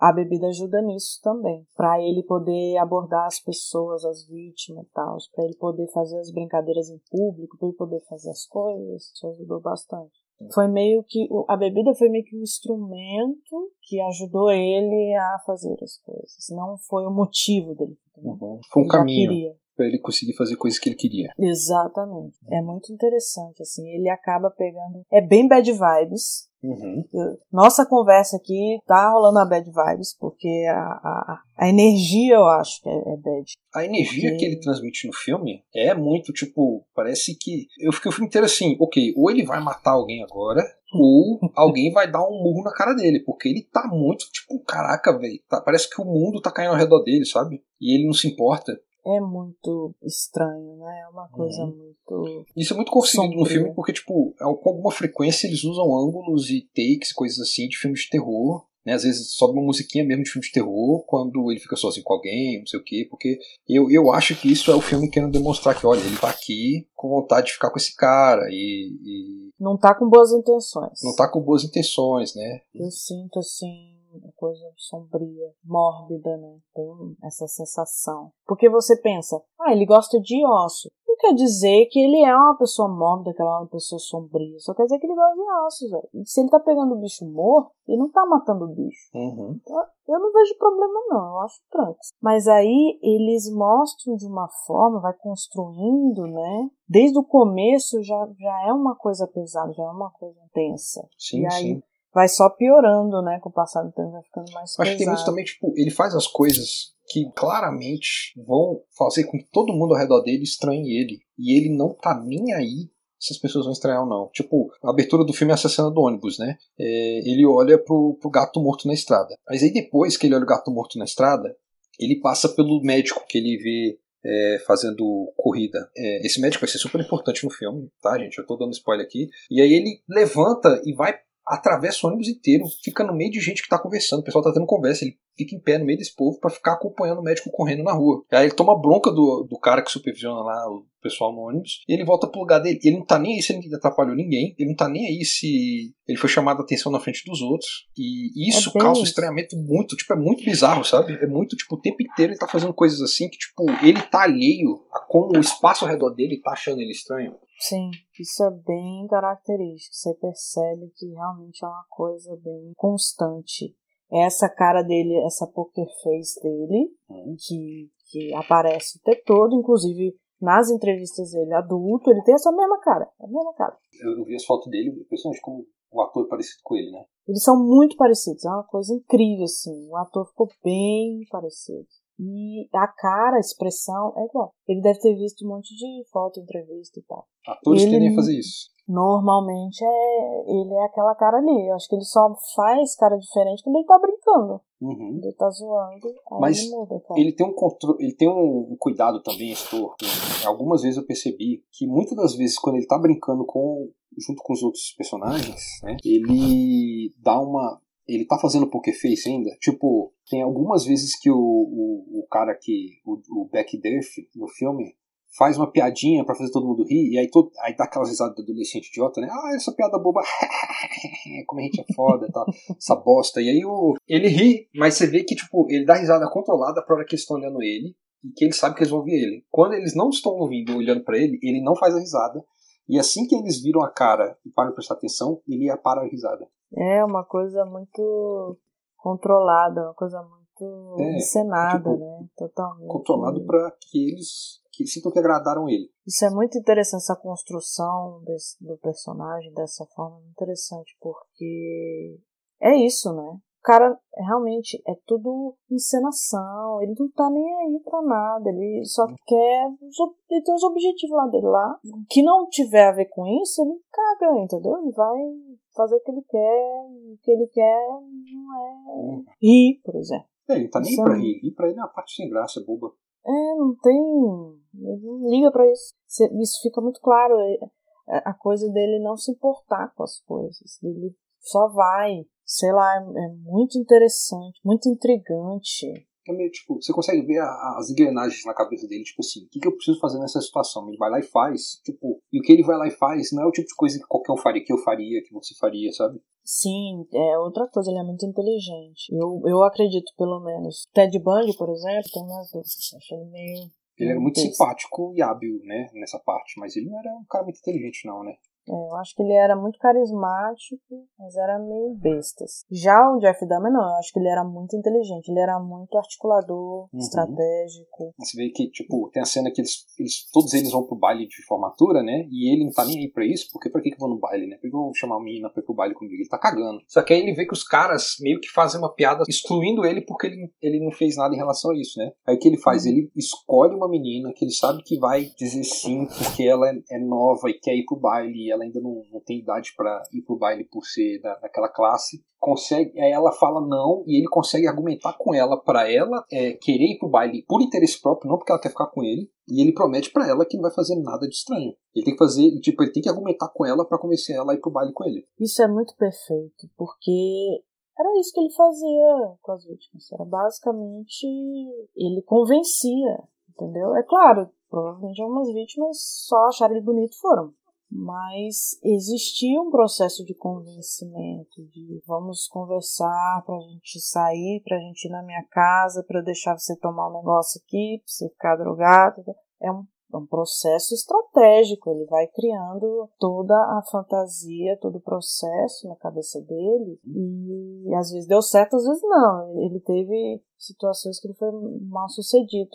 a bebida ajuda nisso também, para ele poder abordar as pessoas, as vítimas e tal, para ele poder fazer as brincadeiras em público, para ele poder fazer as coisas, isso ajudou bastante. Foi meio que a bebida foi meio que um instrumento que ajudou ele a fazer as coisas, não foi o motivo dele. Uhum. Foi um ele caminho para ele conseguir fazer coisas que ele queria. Exatamente. É muito interessante assim, ele acaba pegando, é bem bad vibes, Uhum. Nossa conversa aqui tá rolando a bad vibes, porque a, a, a energia eu acho que é, é bad. A energia porque... que ele transmite no filme é muito, tipo, parece que. Eu fiquei o filme inteiro assim, ok, ou ele vai matar alguém agora, ou alguém vai dar um murro na cara dele, porque ele tá muito, tipo, caraca, velho, tá, parece que o mundo tá caindo ao redor dele, sabe? E ele não se importa é muito estranho, né? É uma coisa uhum. muito. Isso é muito conseguido no filme porque, tipo, é com alguma frequência eles usam ângulos e takes, coisas assim, de filmes de terror Né? Às vezes sobe uma musiquinha mesmo de filme de terror quando ele fica sozinho com alguém, não sei o quê, porque eu, eu acho que isso é o filme querendo demonstrar que, olha, ele tá aqui com vontade de ficar com esse cara e. e não tá com boas intenções. Não tá com boas intenções, né? Eu sinto assim coisa sombria, mórbida, né? Tem essa sensação. Porque você pensa, ah, ele gosta de osso quer dizer que ele é uma pessoa mórbida, que ela é uma pessoa sombria. Só quer dizer que ele gosta de ossos, velho. E se ele tá pegando o bicho morto, ele não tá matando o bicho. Uhum. Então, eu não vejo problema, não. Eu acho tranquilo. Mas aí eles mostram de uma forma, vai construindo, né? Desde o começo já, já é uma coisa pesada, já é uma coisa tensa. Sim, e aí, sim vai só piorando, né? Com o passar do tempo vai ficando mais pesado. Acho que tem muito também, tipo, ele faz as coisas que claramente vão fazer com que todo mundo ao redor dele estranhe ele. E ele não tá nem aí se as pessoas vão estranhar ou não. Tipo, a abertura do filme é essa cena do ônibus, né? É, ele olha pro, pro gato morto na estrada. Mas aí depois que ele olha o gato morto na estrada, ele passa pelo médico que ele vê é, fazendo corrida. É, esse médico vai ser super importante no filme, tá, gente? Eu tô dando spoiler aqui. E aí ele levanta e vai atravessa o ônibus inteiro, fica no meio de gente que tá conversando, o pessoal tá tendo conversa, ele fica em pé no meio desse povo para ficar acompanhando o médico correndo na rua. Aí ele toma bronca do, do cara que supervisiona lá o pessoal no ônibus e ele volta pro lugar dele. Ele não tá nem aí se ele atrapalhou ninguém, ele não tá nem aí se ele foi chamado a atenção na frente dos outros. E isso é causa um estranhamento muito, tipo, é muito bizarro, sabe? É muito, tipo, o tempo inteiro ele tá fazendo coisas assim que, tipo, ele tá alheio a como o espaço ao redor dele tá achando ele estranho. Sim, isso é bem característico. Você percebe que realmente é uma coisa bem constante. Essa cara dele, essa poker face dele, que, que aparece o tempo todo, inclusive nas entrevistas dele adulto, ele tem essa mesma cara. A mesma cara. Eu, eu vi as fotos dele, impressionante como o ator é parecido com ele, né? Eles são muito parecidos, é uma coisa incrível, assim. O ator ficou bem parecido. E a cara, a expressão é igual. Ele deve ter visto um monte de foto, entrevista e tal. Atores ele, tendem a fazer isso. Normalmente é, ele é aquela cara ali. Eu acho que ele só faz cara diferente quando ele tá brincando. Uhum. Ele tá zoando. Mas ele, muda, ele tem um controle, ele tem um cuidado também, Estor. Algumas vezes eu percebi que muitas das vezes quando ele tá brincando com junto com os outros personagens, né, ele dá uma ele tá fazendo poker face ainda. Tipo, tem algumas vezes que o, o, o cara que. O, o Beck Duff no filme faz uma piadinha para fazer todo mundo rir, e aí, todo, aí dá aquelas risadas do adolescente idiota, né? Ah, essa piada boba, [LAUGHS] como a gente é foda tal, essa bosta. E aí o, ele ri, mas você vê que tipo, ele dá risada controlada pra hora que eles estão olhando ele, e que ele sabe que eles vão ouvir ele. Quando eles não estão ouvindo olhando para ele, ele não faz a risada. E assim que eles viram a cara e param de prestar atenção, ele ia parar a risada. É uma coisa muito controlada, uma coisa muito é, encenada, tipo, né? Totalmente. Controlado para que eles que sintam que agradaram ele. Isso é muito interessante, essa construção desse, do personagem dessa forma, é interessante, porque é isso, né? O cara realmente é tudo encenação, ele não tá nem aí pra nada, ele só quer. Ele tem os objetivos lá dele lá. Que não tiver a ver com isso, ele caga, entendeu? Ele vai fazer o que ele quer, o que ele quer não é rir, por exemplo. É, ele tá nem isso pra é... rir, rir pra ele é uma parte sem graça, boba. É, não tem. Ele não liga pra isso. Isso fica muito claro. É, a coisa dele não se importar com as coisas. Ele só vai sei lá, é muito interessante, muito intrigante. É meio, tipo, você consegue ver a, as engrenagens na cabeça dele, tipo assim, o que, que, eu preciso fazer nessa situação? Ele vai lá e faz, tipo, e o que ele vai lá e faz não é o tipo de coisa que qualquer um faria, que eu faria, que você faria, sabe? Sim, é outra coisa, ele é muito inteligente. Eu, eu acredito, pelo menos. Ted Bundy, por exemplo, tem minhas dúvidas. Acho ele meio. Ele era muito simpático e hábil, né, nessa parte, mas ele não era um cara muito inteligente, não, né? É, eu acho que ele era muito carismático, mas era meio bestas. Já o Jeff Dahmer não, eu acho que ele era muito inteligente, ele era muito articulador, uhum. estratégico. Você vê que, tipo, tem a cena que eles, eles, todos eles vão pro baile de formatura, né? E ele não tá nem aí pra isso, porque pra que que eu vou no baile, né? Por que eu vou chamar a menina pra ir pro baile comigo? Ele tá cagando. Só que aí ele vê que os caras meio que fazem uma piada excluindo ele porque ele, ele não fez nada em relação a isso, né? Aí o que ele faz? Uhum. Ele escolhe uma menina que ele sabe que vai dizer sim porque ela é, é nova e quer ir pro baile ela ainda não, não tem idade para ir pro baile por ser da, daquela classe, consegue, ela fala não e ele consegue argumentar com ela para ela é, querer ir pro baile por interesse próprio, não porque ela quer ficar com ele, e ele promete para ela que não vai fazer nada de estranho. Ele tem que fazer, tipo, ele tem que argumentar com ela para convencer ela a ir pro baile com ele. Isso é muito perfeito, porque Era isso que ele fazia com as vítimas. Era basicamente ele convencia, entendeu? É claro, provavelmente algumas vítimas só acharam ele bonito e foram. Mas existia um processo de convencimento, de vamos conversar pra gente sair, pra gente ir na minha casa, pra eu deixar você tomar um negócio aqui, pra você ficar drogado. É um é um processo estratégico, ele vai criando toda a fantasia, todo o processo na cabeça dele, e às vezes deu certo, às vezes não. Ele teve situações que ele foi mal sucedido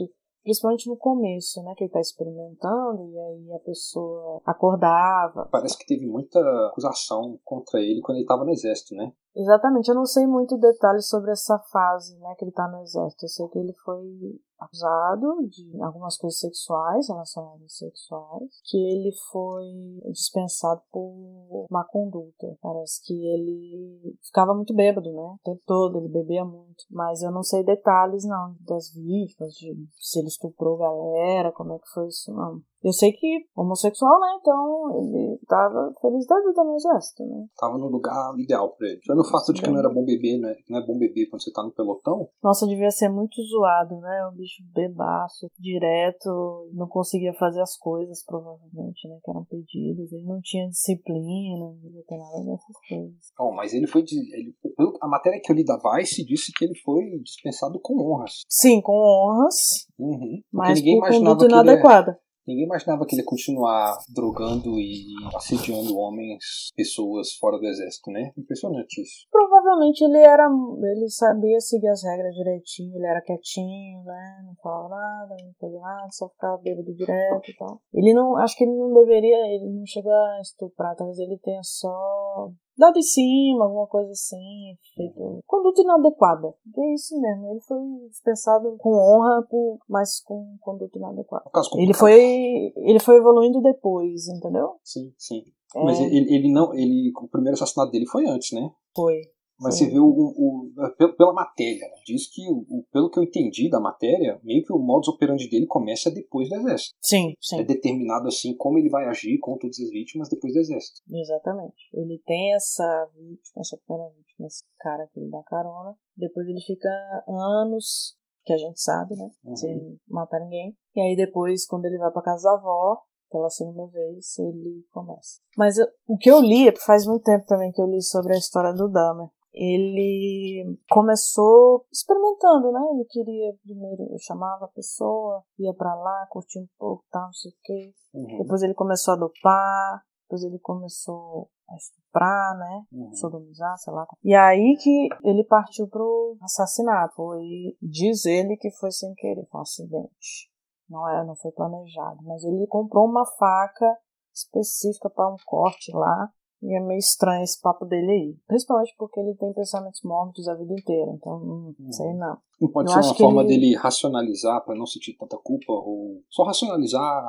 principalmente no começo, né, que ele tá experimentando e aí a pessoa acordava. Parece que teve muita acusação contra ele quando ele estava no exército, né? Exatamente, eu não sei muito detalhes sobre essa fase, né, que ele tá no exército. Eu sei que ele foi acusado de algumas coisas sexuais, relacionadas sexuais, que ele foi dispensado por má conduta. Parece que ele ficava muito bêbado, né? O tempo todo, ele bebia muito. Mas eu não sei detalhes, não, das vítimas, de se ele estuprou galera, como é que foi isso, não. Eu sei que homossexual, né? Então ele tava feliz da vida no exército, né? Tava no lugar ideal pra ele. Já no fato de que não era bom beber, né? Não é bom beber quando você tá no pelotão. Nossa, devia ser muito zoado, né? O bicho bebaço, direto, não conseguia fazer as coisas, provavelmente, né? Que eram pedidas. Ele não tinha disciplina, não devia ter nada dessas coisas. Oh, mas ele foi. Ele, a matéria que eu li da Vice disse que ele foi dispensado com honras. Sim, com honras. Uhum. Mas ninguém por conduta inadequada. Ninguém imaginava que ele ia continuar drogando e assediando homens, pessoas fora do exército, né? Impressionante isso. Provavelmente ele era. Ele sabia seguir as regras direitinho, ele era quietinho, né? Não falava nada, não fazia nada, só ficava bêbado direto e tal. Ele não. Acho que ele não deveria. Ele não chegou a estuprar, talvez ele tenha só dado em cima, alguma coisa assim, feito conduta inadequada. É isso mesmo, ele foi dispensado com honra, por, mas com conduta inadequada. Ele foi, ele foi evoluindo depois, entendeu? Sim, sim. É... Mas ele, ele não, ele, o primeiro assassinato dele foi antes, né? Foi. Mas Sim. você vê o, o, pela matéria, né? diz que, o, pelo que eu entendi da matéria, meio que o modus operandi dele começa depois do exército. Sim, sim. É determinado assim como ele vai agir com todas as vítimas depois do exército. Exatamente. Ele tem essa vítima, essa primeira vítima, esse cara que ele dá carona. Depois ele fica anos, que a gente sabe, né? Uhum. Sem matar ninguém. E aí depois, quando ele vai pra casa da avó, pela segunda vez, ele começa. Mas eu, o que eu li, é faz muito tempo também que eu li sobre a história do Dahmer ele começou experimentando, né? Ele queria primeiro, eu chamava a pessoa, ia para lá, curtia um pouco, tal, não sei o quê. Uhum. Depois ele começou a dopar, depois ele começou a estuprar, né? Uhum. Sodomizar, sei lá. E aí que ele partiu pro assassinato. E diz ele que foi sem querer, foi um acidente. Não era, não foi planejado. Mas ele comprou uma faca específica para um corte lá e é meio estranho esse papo dele aí. Principalmente porque ele tem pensamentos mortos a vida inteira. Então, não hum, sei não. Não pode eu ser uma forma ele... dele racionalizar para não sentir tanta culpa? Ou só racionalizar.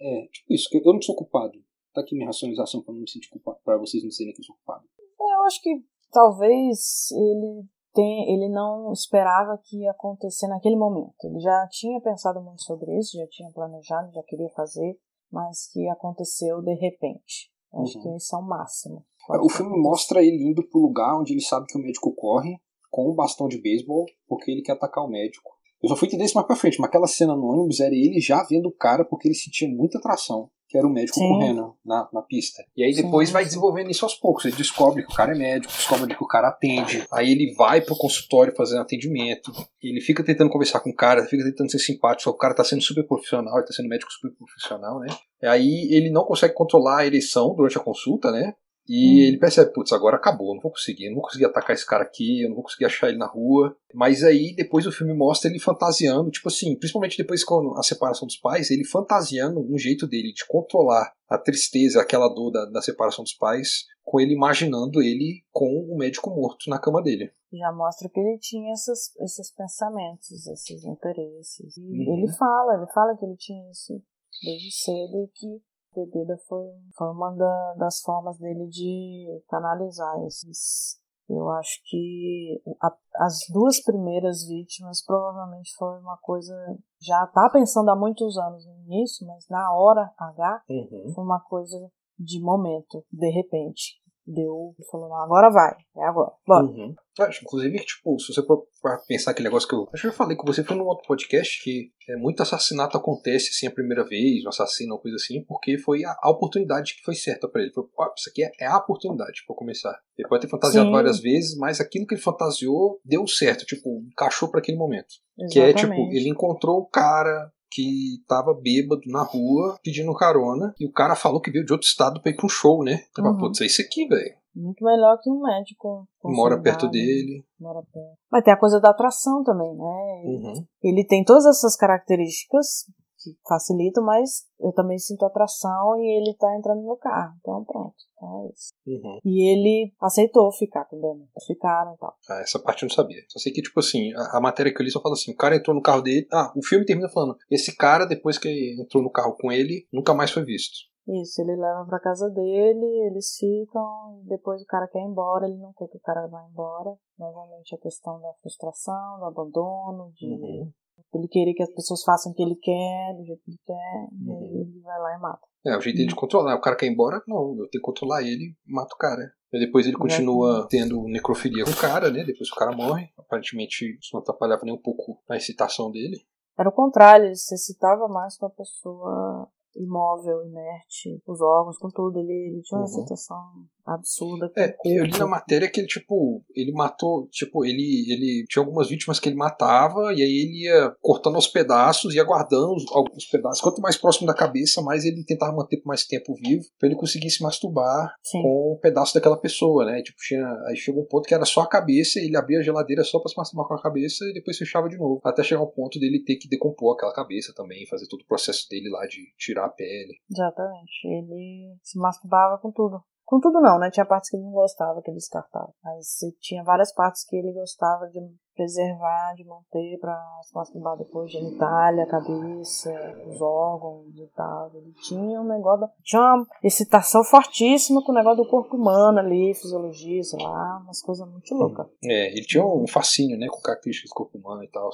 É, tipo isso, eu não sou culpado. Tá aqui minha racionalização para não me sentir culpado, para vocês não serem que eu sou culpado. É, eu acho que talvez ele tem, ele não esperava que ia acontecer naquele momento. Ele já tinha pensado muito sobre isso, já tinha planejado, já queria fazer, mas que aconteceu de repente. Acho uhum. que esse é o máximo. o filme mostra ele indo pro lugar onde ele sabe que o médico corre com um bastão de beisebol porque ele quer atacar o médico. Eu só fui entender isso mais pra frente, mas aquela cena no ônibus era ele já vendo o cara porque ele sentia muita atração que era o médico Sim. correndo na, na pista. E aí depois Sim. vai desenvolvendo isso aos poucos. Ele descobre que o cara é médico, descobre que o cara atende. Aí ele vai pro consultório fazendo atendimento. Ele fica tentando conversar com o cara, fica tentando ser simpático. Só que o cara tá sendo super profissional, ele tá sendo médico super profissional, né? E aí ele não consegue controlar a ereção durante a consulta, né? E hum. ele percebe, putz, agora acabou, não vou conseguir, não vou conseguir atacar esse cara aqui, eu não vou conseguir achar ele na rua. Mas aí depois o filme mostra ele fantasiando, tipo assim, principalmente depois com a separação dos pais, ele fantasiando um jeito dele de controlar a tristeza, aquela dor da, da separação dos pais, com ele imaginando ele com o médico morto na cama dele. Já mostra que ele tinha esses, esses pensamentos, esses interesses. E uhum. ele fala, ele fala que ele tinha isso desde cedo e que bebida foi, foi uma da, das formas dele de canalizar esses. Eu acho que a, as duas primeiras vítimas provavelmente foi uma coisa. Já tá pensando há muitos anos nisso, mas na hora H uhum. foi uma coisa de momento, de repente. Deu falou, não, agora vai, é agora, bora. Uhum. Acho, inclusive, tipo, se você for pensar aquele negócio que eu. Acho que eu falei com você, foi num outro podcast que é, muito assassinato acontece assim a primeira vez, um assassino, uma coisa assim, porque foi a, a oportunidade que foi certa para ele. Foi, ó, isso aqui é, é, a oportunidade para começar. Ele pode ter fantasiado Sim. várias vezes, mas aquilo que ele fantasiou deu certo, tipo, encaixou para aquele momento. Exatamente. Que é, tipo, ele encontrou o cara que tava bêbado na rua pedindo carona e o cara falou que veio de outro estado pra ir pra um show, né? Uhum. Putz, é isso aqui, velho. Muito melhor que um médico. Mora perto dele. Mora perto. Mas tem a coisa da atração também, né? Uhum. Ele tem todas essas características que facilitam, mas eu também sinto atração e ele tá entrando no carro. Então pronto. Então é isso. Uhum. E ele aceitou ficar com o Dani. Ficaram e tal. Ah, essa parte eu não sabia. Só sei que, tipo assim, a, a, matéria que eu li só fala assim: o cara entrou no carro dele. Ah, o filme termina falando: esse cara, depois que entrou no carro com ele, nunca mais foi visto. Isso, ele leva pra casa dele, eles ficam, depois o cara quer ir embora, ele não quer que o cara vá embora. Novamente a questão da frustração, do abandono, de uhum. Ele querer que as pessoas façam o que ele quer, do jeito que ele quer, uhum. e ele vai lá e mata. É, o jeito dele de controlar. O cara quer ir embora, não, eu tenho que controlar ele, mato o cara. E depois ele continua tendo necrofilia com o cara, né? Depois que o cara morre. Aparentemente isso não atrapalhava nem um pouco a excitação dele. Era o contrário, ele se excitava mais com a pessoa imóvel, inerte, os órgãos, com tudo. Ele, ele tinha uma uhum. situação absurda. É, eu li na matéria que ele, tipo, ele matou, tipo, ele, ele tinha algumas vítimas que ele matava, e aí ele ia cortando aos pedaços, ia guardando os, alguns pedaços. Quanto mais próximo da cabeça, mais ele tentava manter por mais tempo vivo, pra ele conseguir se masturbar Sim. com um pedaço daquela pessoa, né? Tipo, tinha, aí chegou um ponto que era só a cabeça, ele abria a geladeira só pra se masturbar com a cabeça e depois fechava de novo. Até chegar ao ponto dele ter que decompor aquela cabeça também, fazer todo o processo dele lá de tirar a pele. Exatamente. Ele se masturbava com tudo. Com tudo não, né? Tinha partes que ele não gostava, que ele descartava. Mas tinha várias partes que ele gostava de preservar, de manter para se masturbar depois, genitália, a cabeça, os órgãos e tal. Ele tinha um negócio, tinha uma excitação fortíssima com o negócio do corpo humano ali, fisiologia, sei lá, umas coisas muito loucas. É, ele tinha um fascínio, né, com características do corpo humano e tal,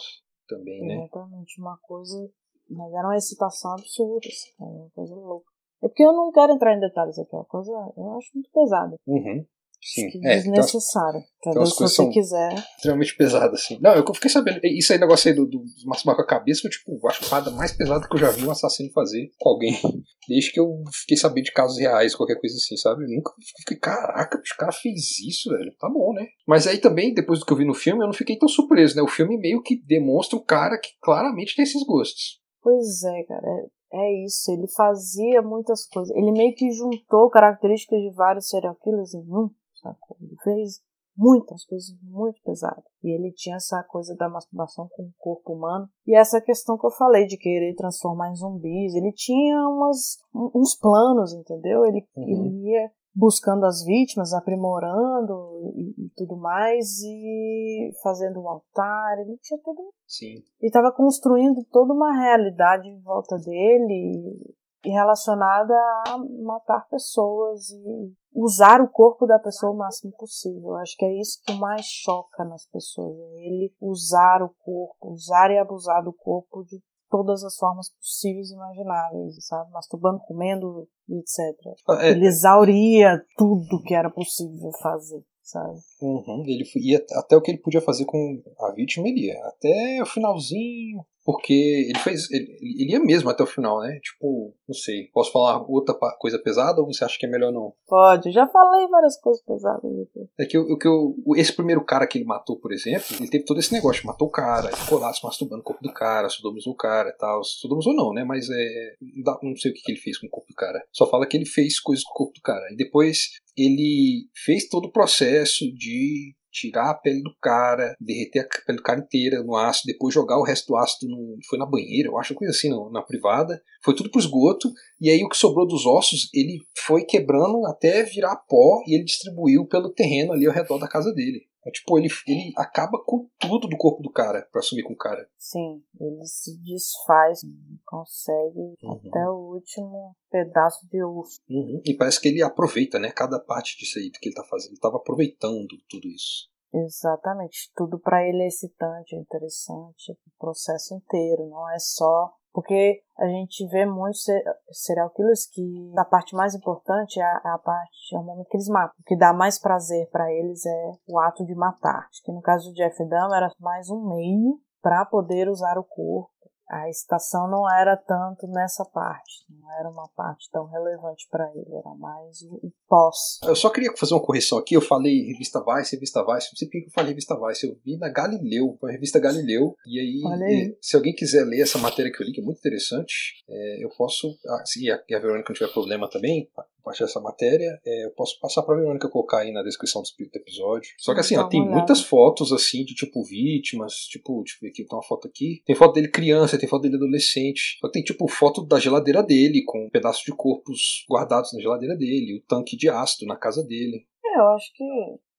também, né? Exatamente, uma coisa, mas era uma excitação absurda, assim, uma coisa louca. É porque eu não quero entrar em detalhes aqui, é uma coisa eu acho muito pesada. Uhum. Sim, é, desnecessário. Então, então, se você quiser. Extremamente pesado, assim. Não, eu fiquei sabendo. Isso aí, negócio aí do, do masturbar com a cabeça, foi tipo, acho a parada mais pesada que eu já vi um assassino fazer com alguém. [LAUGHS] Desde que eu fiquei sabendo de casos reais, qualquer coisa assim, sabe? Eu nunca fiquei, caraca, o cara fez isso, velho. Tá bom, né? Mas aí também, depois do que eu vi no filme, eu não fiquei tão surpreso, né? O filme meio que demonstra um cara que claramente tem esses gostos. Pois é, cara. É é isso, ele fazia muitas coisas. Ele meio que juntou características de vários serial killers em um, sacou? Ele fez muitas coisas muito pesadas. E ele tinha essa coisa da masturbação com o corpo humano. E essa questão que eu falei de querer transformar em zumbis. Ele tinha umas, uns planos, entendeu? Ele, uhum. ele ia buscando as vítimas, aprimorando e, tudo mais, e fazendo um altar. Ele tinha tudo. Sim. Ele estava construindo toda uma realidade em volta dele e relacionada a matar pessoas e usar o corpo da pessoa o máximo possível. Acho que é isso que mais choca nas pessoas, é ele usar o corpo, usar e abusar do corpo de todas as formas possíveis e imagináveis, sabe? Masturbando, comendo, etc. É, Ele exauria tudo que era possível fazer, sabe? Uhum, ele ia até o que ele podia fazer com a vítima, ele ia. Até o finalzinho, porque ele fez. Ele, ele ia mesmo até o final, né? Tipo, não sei. Posso falar outra coisa pesada ou você acha que é melhor não? Pode, já falei várias coisas pesadas. É que, o, que o, esse primeiro cara que ele matou, por exemplo, ele teve todo esse negócio, matou o cara, ficou lá se masturbando o corpo do cara, sodomizou o cara e tal. Sodomizou não, né? Mas é. Não sei o que, que ele fez com o corpo do cara. Só fala que ele fez coisas com o corpo do cara. E depois ele fez todo o processo de tirar a pele do cara, derreter a pele do cara inteira no ácido, depois jogar o resto do ácido no, foi na banheira, eu acho, coisa assim, na, na privada. Foi tudo pro esgoto, e aí o que sobrou dos ossos, ele foi quebrando até virar pó e ele distribuiu pelo terreno ali ao redor da casa dele. É, tipo, ele, ele acaba com tudo do corpo do cara para assumir com o cara. Sim, ele se desfaz, consegue uhum. até o último pedaço de osso. Uhum. E parece que ele aproveita, né? Cada parte disso aí que ele tá fazendo. Ele tava aproveitando tudo isso. Exatamente. Tudo para ele é excitante, é interessante. O processo inteiro, não é só Porque a gente vê muitos serial killers que a parte mais importante é a, é a parte, é o momento que eles matam. O que dá mais prazer para eles é o ato de matar. Acho que no caso do Jeff Dahmer era mais um meio para poder usar o corpo a excitação não era tanto nessa parte, não era uma parte tão relevante para ele, era mais o, o, pós. Eu só queria fazer uma correção aqui, eu falei revista Vice, revista Vice, não sei por que eu falei revista Vice, eu vi na Galileu, foi a revista Galileu, e aí, aí, se alguém quiser ler essa matéria que eu li, que é muito interessante, é, eu posso, ah, se a, a Verônica não tiver problema também, compartilhar essa matéria, é, eu posso passar para a Verônica colocar aí na descrição do episódio. Só que assim, ó, tem muitas fotos assim de tipo vítimas, tipo, ver aqui, tem uma foto aqui. Tem foto dele criança, tem foto dele adolescente. Só tem tipo foto da geladeira dele, com um pedaços de corpos guardados na geladeira dele, o tanque de ácido na casa dele. É, eu acho que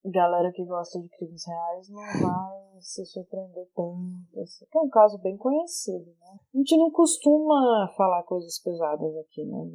galera que gosta de crimes reais não vai se surpreender tanto. Assim, que é um caso bem conhecido, né? A gente não costuma falar coisas pesadas aqui, né?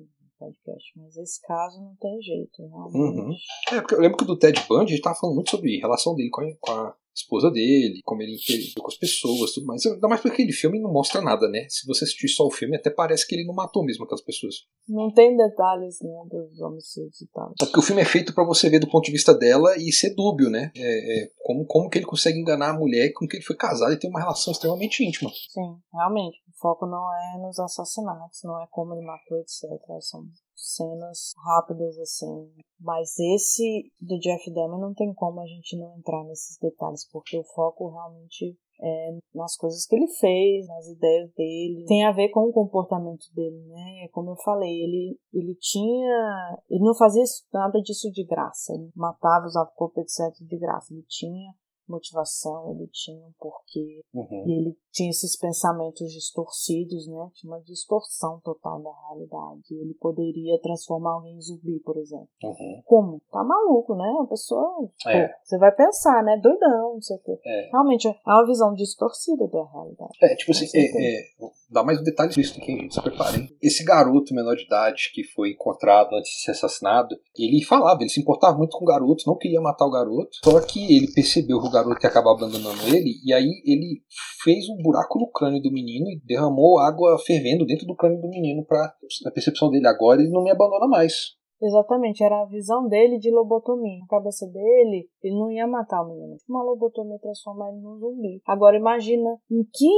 Podcast, mas esse caso não tem jeito, realmente. Uhum. É, porque eu lembro que do Ted Bundy a gente tava falando muito sobre a relação dele com a, com a esposa dele, como ele interagiu com as pessoas, tudo mais. Ainda mais porque aquele filme não mostra nada, né? Se você assistir só o filme, até parece que ele não matou mesmo aquelas pessoas. Não tem detalhes, né, dos homicídios e tal. É porque o filme é feito para você ver do ponto de vista dela e ser dúbio, né? É, é, como, como que ele consegue enganar a mulher com que ele foi casado e tem uma relação extremamente íntima. Sim, realmente. O foco não é nos assassinatos, não é como ele matou, etc. São cenas rápidas assim. Mas esse do Jeff Dahmer não tem como a gente não entrar nesses detalhes, porque o foco realmente é nas coisas que ele fez, nas ideias dele. Tem a ver com o comportamento dele, né? Como eu falei, ele, ele tinha. Ele não fazia nada disso de graça. Ele matava, usava corpo, etc. de graça. Ele tinha motivação, ele tinha um porquê. Uhum. E ele tinha esses pensamentos distorcidos, né? Tinha uma distorção total da realidade. Ele poderia transformar alguém em zumbi, por exemplo. Uhum. Como? Tá maluco, né? A pessoa. É. Pô, você vai pensar, né? Doidão, não sei o quê. É. Realmente é uma visão distorcida da realidade. É, tipo assim, é, é, dá mais um detalhe disso aqui, gente. Se preparem. Esse garoto menor de idade que foi encontrado antes de ser assassinado, ele falava, ele se importava muito com o garoto, não queria matar o garoto, só que ele percebeu que garoto ia acabar abandonando ele, e aí ele fez um buraco no crânio do menino e derramou água fervendo dentro do crânio do menino para a percepção dele agora ele não me abandona mais. Exatamente, era a visão dele de lobotomia. Na cabeça dele, ele não ia matar o menino. Uma lobotomia transformar ele num zumbi. Agora imagina em que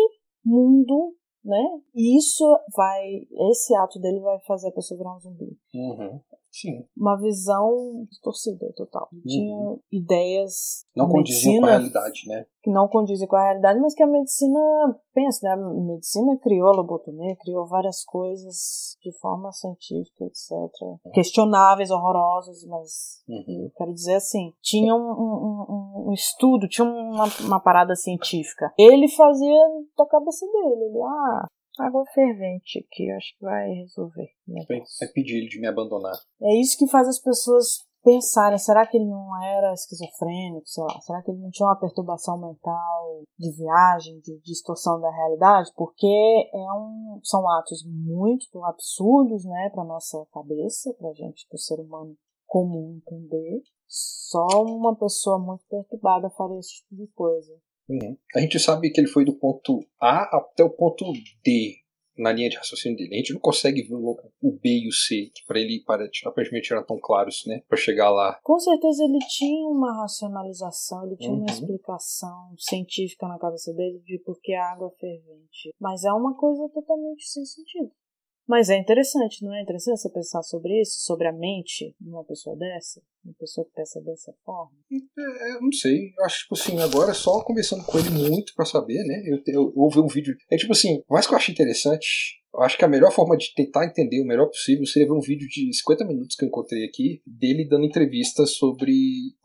mundo, né? Isso vai, esse ato dele vai fazer a pessoa virar um zumbi. Uhum. Sim. Uma visão distorcida total. Uhum. Tinha ideias. Não condiziam com a realidade, né? Que não condizem com a realidade, mas que a medicina pensa, né? A medicina criou a lobotomia, criou várias coisas de forma científica, etc. Uhum. Questionáveis, horrorosas, mas uhum. quero dizer assim, tinha um, um, um estudo, tinha uma, uma parada científica. Ele fazia da cabeça dele. Ele, ah, água fervente aqui, acho que vai resolver. Vai pedir ele de me abandonar. É isso que faz as pessoas pensarem, será que ele não era esquizofrênico, sei lá, será que ele não tinha uma perturbação mental de viagem, de distorção da realidade? Porque é um, são atos muito absurdos, né, para nossa cabeça, pra gente, pro ser humano comum entender. Só uma pessoa muito perturbada faria esse tipo de coisa. Uhum. A gente sabe que ele foi do ponto A até o ponto D na linha de raciocínio dele. A gente não consegue ver o B e o C, que para ele para, aparentemente eram tão claros, né? Para chegar lá. Com certeza ele tinha uma racionalização, ele tinha uhum. uma explicação científica na cabeça dele de por que a água é fervente. Mas é uma coisa totalmente sem sentido. Mas é interessante, não é interessante você pensar sobre isso, sobre a mente de uma pessoa dessa? Uma pessoa que pensa dessa forma? É, eu não sei. Eu acho, tipo assim, agora só conversando com ele muito para saber, né? Eu, eu, eu ouvi um vídeo. É tipo assim, mais que eu achei interessante, eu acho que a melhor forma de tentar entender o melhor possível seria ver um vídeo de 50 minutos que eu encontrei aqui, dele dando entrevista sobre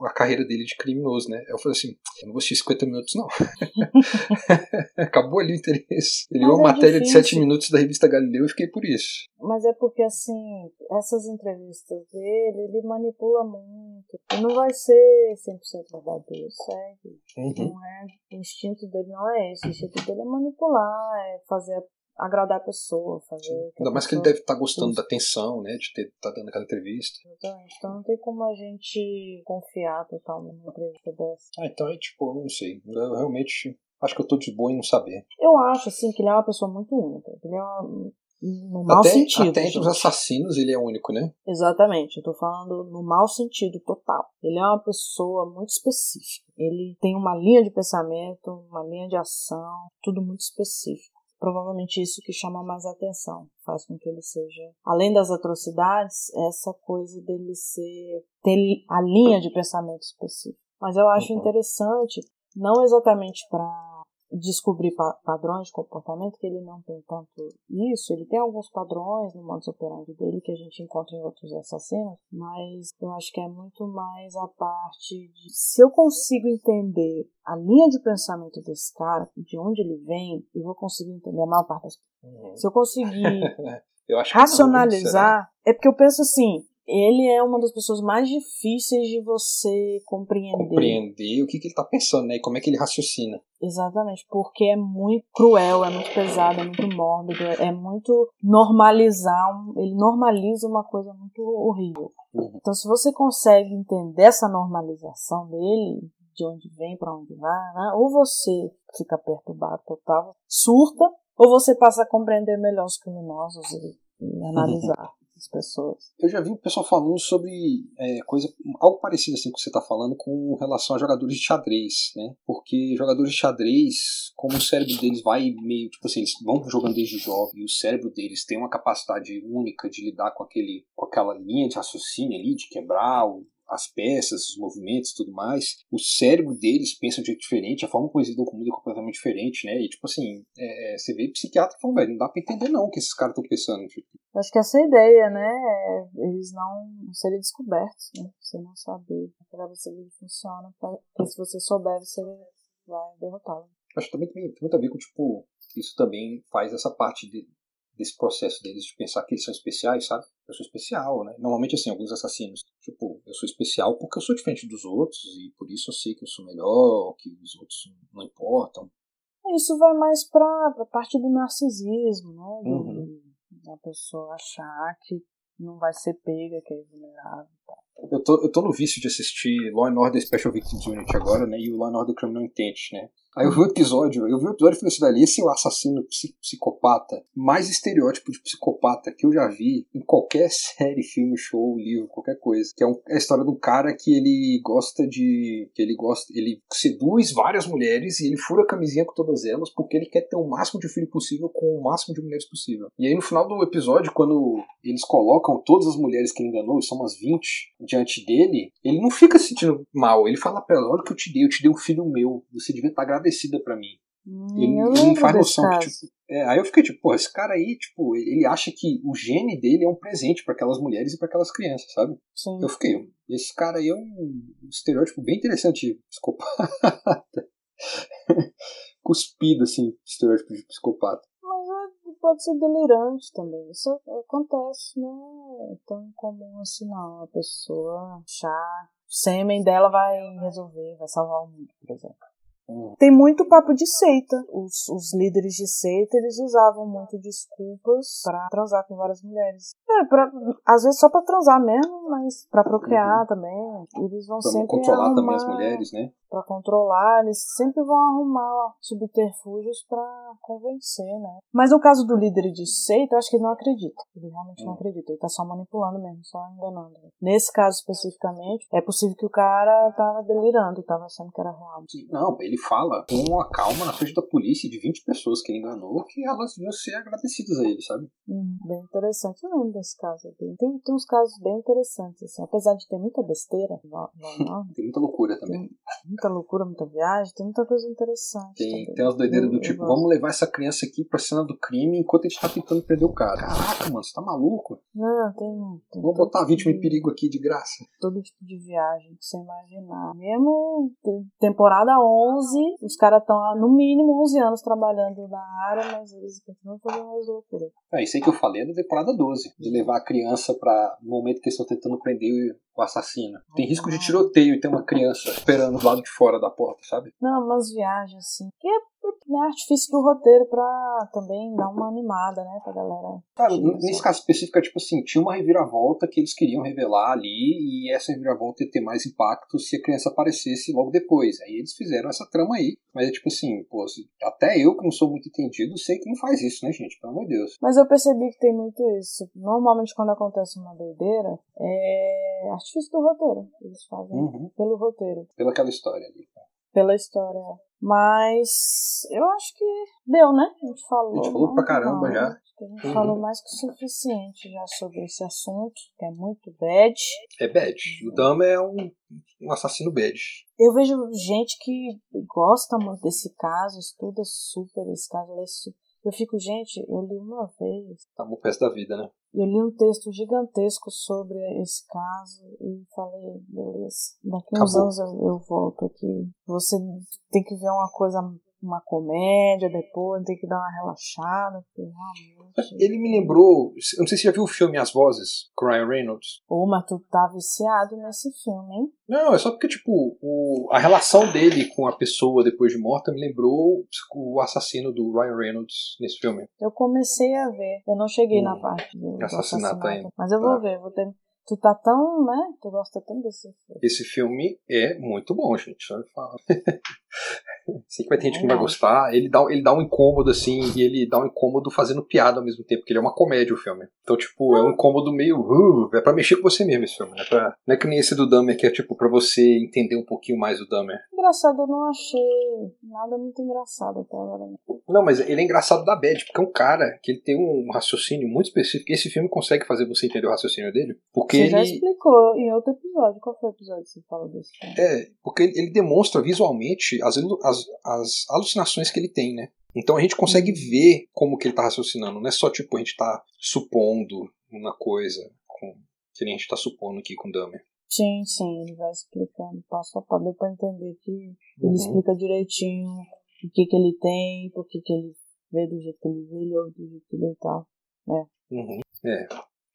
a carreira dele de criminoso, né? Eu falei assim, eu não vou assistir 50 minutos, não. [LAUGHS] [LAUGHS] Acabou ali o interesse. Ele viu uma é matéria difícil. de 7 minutos da revista Galileu e fiquei por isso. Mas é porque, assim, essas entrevistas dele, ele manipula muito. E não vai ser 100% verdadeiro, segue. Uhum. Não é, o instinto dele não é esse. O instinto dele é manipular, é fazer agradar a pessoa, fazer. Ainda mais que ele deve estar tá gostando da atenção, né? De estar tá dando aquela entrevista. Exatamente. Então não tem como a gente confiar totalmente numa entrevista dessa. Ah, então é tipo, não sei. Eu realmente acho que eu tô de boa em não saber. Eu acho, assim, que ele é uma pessoa muito única. Ele é uma, no mau até, sentido. Até entre os assassinos ele é único, né? Exatamente, eu tô falando no mau sentido total. Ele é uma pessoa muito específica. Ele tem uma linha de pensamento, uma linha de ação, tudo muito específico. Provavelmente isso que chama mais atenção, faz com que ele seja, além das atrocidades, essa coisa dele ser ter a linha de pensamento específico. Mas eu acho uhum. interessante, não exatamente para descobrir pa padrões de comportamento, que ele não tem tanto isso, ele tem alguns padrões no modus operandi dele que a gente encontra em outros assassinos, mas eu acho que é muito mais a parte de se eu consigo entender a linha de pensamento desse cara, de onde ele vem, eu vou conseguir entender a maior parte das uhum. Se eu conseguir [LAUGHS] eu racionalizar, não, é porque eu penso assim, ele é uma das pessoas mais difíceis de você compreender. Compreender o que, que ele está pensando, né? E como é que ele raciocina. Exatamente, porque é muito cruel, é muito pesado, é muito mórbido, é muito normalizar, ele normaliza uma coisa muito horrível. Uhum. Então, se você consegue entender essa normalização dele, de onde vem, para onde vai, né? ou você fica perturbado total, surta, ou você passa a compreender melhor os criminosos e, e analisar as pessoas. Eu já vi o pessoal falando sobre é, coisa algo parecido assim que você está falando com relação a jogadores de xadrez, né? Porque jogadores de xadrez, como o cérebro deles vai meio tipo assim, eles vão jogando desde jovem e o cérebro deles tem uma capacidade única de lidar com aquele com aquela linha de raciocínio ali, de quebrar o as peças, os movimentos e tudo mais, o cérebro deles pensa de jeito diferente, a forma como eles lidam com o mundo é completamente diferente, né? E tipo assim, é, é você vê psiquiatra falando, velho, não dá pra entender não o que esses caras estão pensando. Tipo. Acho que essa é a ideia, né? Eles não, não serem descobertos, né? Você não saber a cabeça dele funciona, porque se você souber, você vai derrotá-lo. Acho que também tem muito a ver com, tipo, isso também faz essa parte de, desse processo deles de pensar que eles são especiais, sabe? Eu sou especial, né? Normalmente, assim, alguns assassinos, tipo, eu sou especial porque eu sou diferente dos outros e por isso eu sei que eu sou melhor, que os outros não importam. Isso vai mais pra, pra parte do narcisismo, né? Uhum. Da pessoa achar que não vai ser pega, que é vulnerável. Tá? Eu tô, eu tô no vício de assistir Law and Order Special Victims Unit agora, né? E o Law and Order Criminal Intent, né? Aí eu vi o episódio, eu vi o episódio e falei assim, velho, esse é o assassino psicopata mais estereótipo de psicopata que eu já vi em qualquer [LAUGHS] série, filme, show, livro, qualquer coisa. Que é, um, é a história de um cara que ele gosta de. que ele gosta. ele seduz várias mulheres e ele fura a camisinha com todas elas porque ele quer ter o máximo de filho possível com o máximo de mulheres possível. E aí no final do episódio, quando eles colocam todas as mulheres que ele enganou, são umas 20, diante dele, ele não fica se sentindo mal. Ele fala pra ela: olha o que eu te dei, eu te dei um filho meu, você devia estar agradecida para mim. Hum, ele, ele não faz noção que, tipo. É, aí eu fiquei tipo, pô, esse cara aí, tipo, ele acha que o gene dele é um presente para aquelas mulheres e para aquelas crianças, sabe? Sim. Eu fiquei, esse cara aí é um estereótipo bem interessante, psicopata. [LAUGHS] Cuspido, assim, estereótipo de psicopata. Mas é, pode ser delirante também. Isso acontece, não é tão comum assim, não. A pessoa achar o sêmen dela vai resolver, vai salvar o mundo, por exemplo. Tem muito papo de seita. Os, os líderes de seita, eles usavam muito desculpas para transar com várias mulheres. É, pra, às vezes só para transar mesmo, mas para procriar uhum. também. Eles vão pra sempre controlar arrumar, também as mulheres, né? Para controlar, eles sempre vão arrumar subterfúgios para convencer, né? Mas no caso do líder de seita, eu acho que ele não acredita. Ele realmente não acredita. Ele tá só manipulando mesmo, só enganando. Nesse caso especificamente, é possível que o cara tava delirando, tava achando que era real. Não, ele fala com uma calma na frente da polícia de 20 pessoas que ele enganou, que elas iam ser agradecidas a ele, sabe? Hum, bem interessante. Eu lembro desse caso. Tem, tem uns casos bem interessantes, assim. Apesar de ter muita besteira, não, não, [LAUGHS] tem muita loucura também. Tem muita loucura, muita viagem, tem muita coisa interessante. Tem, tem umas doideiras do tipo, vamos levar essa criança aqui pra cena do crime enquanto a gente tá tentando prender o cara. Caraca, mano, você tá maluco? Não, tem. tem vamos botar a vítima em perigo aqui de graça. Todo tipo de viagem que você imaginar. Mesmo temporada 11 11, os caras estão no mínimo 11 anos trabalhando na área, mas eles continuam fazendo as loucuras. É, isso aí que eu falei é da temporada 12, de levar a criança para no momento que eles estão tentando prender o assassino. Tem risco de tiroteio e tem uma criança esperando do lado de fora da porta, sabe? Não, umas viagens assim. Que é né, artifício do roteiro pra também dar uma animada, né, pra galera. Cara, nesse caso específico é tipo assim, tinha uma reviravolta que eles queriam revelar ali e essa reviravolta ia ter mais impacto se a criança aparecesse logo depois. Aí eles fizeram essa trama aí. Mas é tipo assim, pô, até eu que não sou muito entendido sei que não faz isso, né, gente? Pelo amor de Deus. Mas eu percebi que tem muito isso. Normalmente quando acontece uma doideira, é artifício do roteiro. Eles fazem uhum. pelo roteiro. Pela aquela história ali. Pela história. Mas eu acho que deu, né? A gente falou. A gente falou pra caramba não, já. A gente uhum. falou mais que o suficiente já sobre esse assunto, que é muito bad. É bad. O Dama é um, um assassino bad. Eu vejo gente que gosta muito desse caso, estuda super esse caso, lê super eu fico, gente, eu li uma vez. Tá no resto da vida, né? Eu li um texto gigantesco sobre esse caso e falei, beleza, daqui uns anos eu, eu volto aqui. Você tem que ver uma coisa uma comédia depois, tem que dar uma relaxada. Porque, realmente... Ele me lembrou. Eu não sei se você já viu o filme As Vozes, com Ryan Reynolds. Ô, mas tu tá viciado nesse filme, hein? Não, é só porque, tipo, o, a relação dele com a pessoa depois de morta me lembrou o assassino do Ryan Reynolds nesse filme. Eu comecei a ver. Eu não cheguei hum, na parte do, do assassinato, assassinato ainda. Mas eu vou tá. ver, vou ter. Tu tá tão, né? Tu gosta tanto desse filme. Esse filme é muito bom, gente. Só eu falo. [LAUGHS] Sei que vai ter gente que não vai gostar. Ele dá, ele dá um incômodo, assim, e ele dá um incômodo fazendo piada ao mesmo tempo, porque ele é uma comédia o filme. Então, tipo, é um incômodo meio. Uh, é pra mexer com você mesmo esse filme, né? Pra, não é que nem esse do Dahmer, que é tipo pra você entender um pouquinho mais o Dahmer. Engraçado, eu não achei nada muito engraçado até agora. Não, mas ele é engraçado da Bad, porque é um cara que ele tem um raciocínio muito específico. Esse filme consegue fazer você entender o raciocínio dele. Porque você ele... já explicou em outro episódio. Qual foi o episódio que você falou desse filme? É, porque ele demonstra visualmente as, as, as alucinações que ele tem, né? Então a gente consegue uhum. ver como que ele está raciocinando. Não é só tipo a gente está supondo uma coisa com, que a gente está supondo aqui com Dahmer. Sim, sim, ele vai explicando passo a passo. Deu pra entender que ele uhum. explica direitinho o que que ele tem, por que que ele vê do jeito que ele vê, ele ouve do jeito que ele tá. Né? Uhum. É.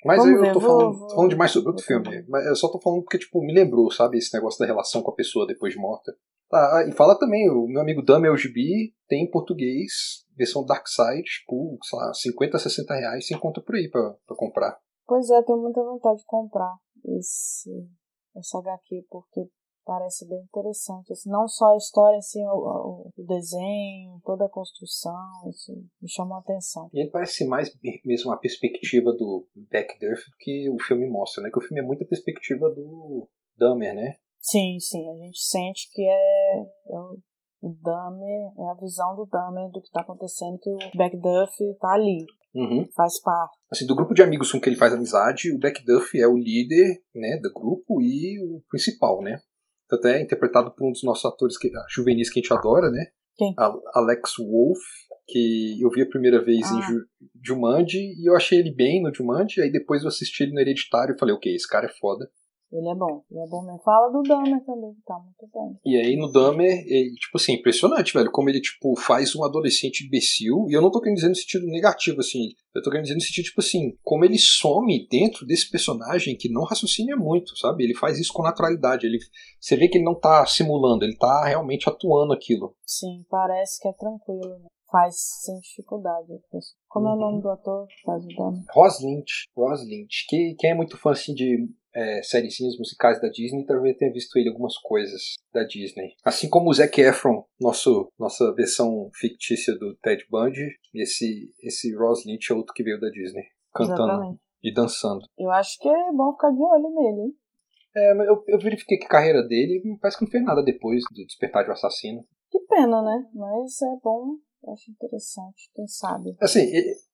Mas Vamos eu ver, tô vou, falando, vou, falando demais sobre outro filme. Mas eu só tô falando porque, tipo, me lembrou, sabe, esse negócio da relação com a pessoa depois de morta. Ah, e fala também, o meu amigo Dame LGB tem em português, versão Dark Side, por, sei lá, 50, 60 reais, você encontra por aí pra, pra comprar. Pois é, tenho muita vontade de comprar esse, esse HQ, porque parece bem interessante. Assim, não só a história, assim, o, o, desenho, toda a construção, isso me chamou a atenção. E ele parece mais mesmo a perspectiva do Backdurf do que o filme mostra, né? Que o filme é muita perspectiva do Dahmer, né? Sim, sim, a gente sente que é, é o, o Dahmer, é a visão do Dahmer do que está acontecendo, que o Backduff está ali, uhum. faz parte. Assim, do grupo de amigos com que ele faz amizade, o Backduff é o líder né, do grupo e o principal, né? Tanto é interpretado por um dos nossos atores que, juvenis que a gente adora, né? Quem? Alex Wolff, que eu vi a primeira vez ah. em Jumanji e eu achei ele bem no Jumanji, aí depois eu assisti ele no Hereditário e falei, ok, esse cara é foda. Ele é bom, ele é bom mesmo. Fala do Dahmer também, que tá muito bom. E aí no Dahmer, é, tipo assim, impressionante, velho, como ele, tipo, faz um adolescente imbecil, e eu não tô querendo dizer no sentido negativo, assim, eu tô querendo dizer no sentido, tipo assim, como ele some dentro desse personagem que não raciocina muito, sabe? Ele faz isso com naturalidade, ele, você vê que ele não tá simulando, ele tá realmente atuando aquilo. Sim, parece que é tranquilo, né? Faz sem dificuldade. Como uhum. é o nome uhum. do ator que faz o Dahmer? Ross Lynch. Ross Lynch. Que, quem é muito fã assim, de é, sériezinhas musicais da Disney, talvez tenha visto ele algumas coisas da Disney. Assim como o Zac Efron, nosso, nossa versão fictícia do Ted Bundy, esse, esse Ross Lynch é outro que veio da Disney, cantando Exatamente. e dançando. Eu acho que é bom ficar de olho nele, hein? É, mas eu, eu verifiquei que a carreira dele parece que não fez nada depois do Despertar de um Assassino. Que pena, né? Mas é bom, acho interessante, quem sabe. Assim,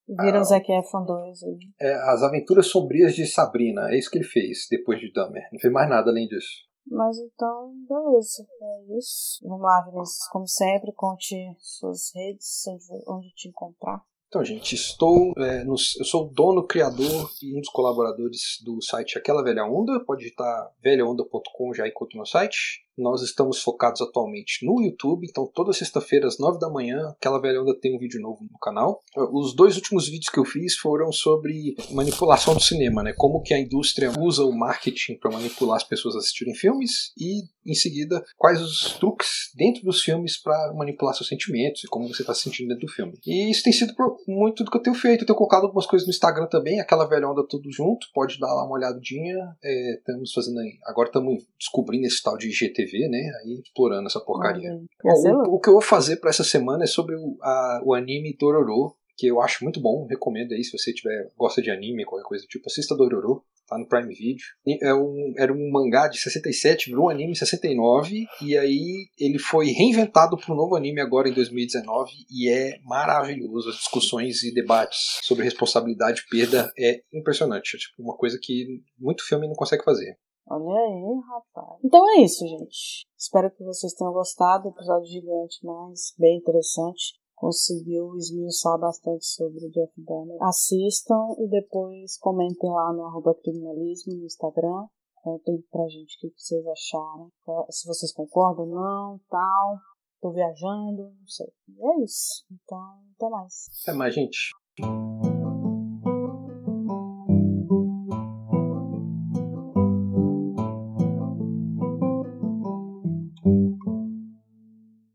Viram ah, Zac Efron 2 aí. É, As Aventuras Sombrias de Sabrina, é isso que ele fez depois de Dahmer. Não fez mais nada além disso. Mas então, beleza. É isso. Vamos lá, Vinícius. Como sempre, conte suas redes, onde te encontrar. Então, gente, estou. É, no, eu sou o dono, criador e um dos colaboradores do site Aquela Velha Onda. Pode digitar velhaonda.com já encontra o meu site. Nós estamos focados atualmente no YouTube, então toda sexta-feira às nove da manhã, aquela velha onda tem um vídeo novo no canal. Os dois últimos vídeos que eu fiz foram sobre manipulação do cinema, né? Como que a indústria usa o marketing para manipular as pessoas a assistirem filmes e em seguida quais os truques dentro dos filmes para manipular seus sentimentos e como você está se sentindo dentro do filme. E isso tem sido muito do que eu tenho feito. Eu tenho colocado algumas coisas no Instagram também, aquela velha onda tudo junto, pode dar lá uma olhadinha. É, estamos fazendo aí, agora estamos descobrindo esse tal de IGTV, né? Aí explorando essa porcaria. Bom, o, o, que eu vou fazer para essa semana é sobre o, a, o anime Dororo, que eu acho muito bom, recomendo aí se você tiver gosta de anime, qualquer coisa do tipo, assista Dororo tá no Prime Video. É um, era um mangá de 67, virou um anime em 69, e aí ele foi reinventado para um novo anime agora em 2019, e é maravilhoso. As discussões e debates sobre responsabilidade e perda é impressionante. É tipo uma coisa que muito filme não consegue fazer. Olha aí, rapaz. Então é isso, gente. Espero que vocês tenham gostado. Episódio gigante, mas bem interessante conseguiu esmiuçar bastante sobre o Jeff Bonner. Assistam e depois comentem lá no arroba criminalismo no Instagram. Contem pra gente o que vocês acharam. Se vocês concordam ou não, tal. Tô viajando, não sei. E é isso. Então, até mais. Até mais, gente.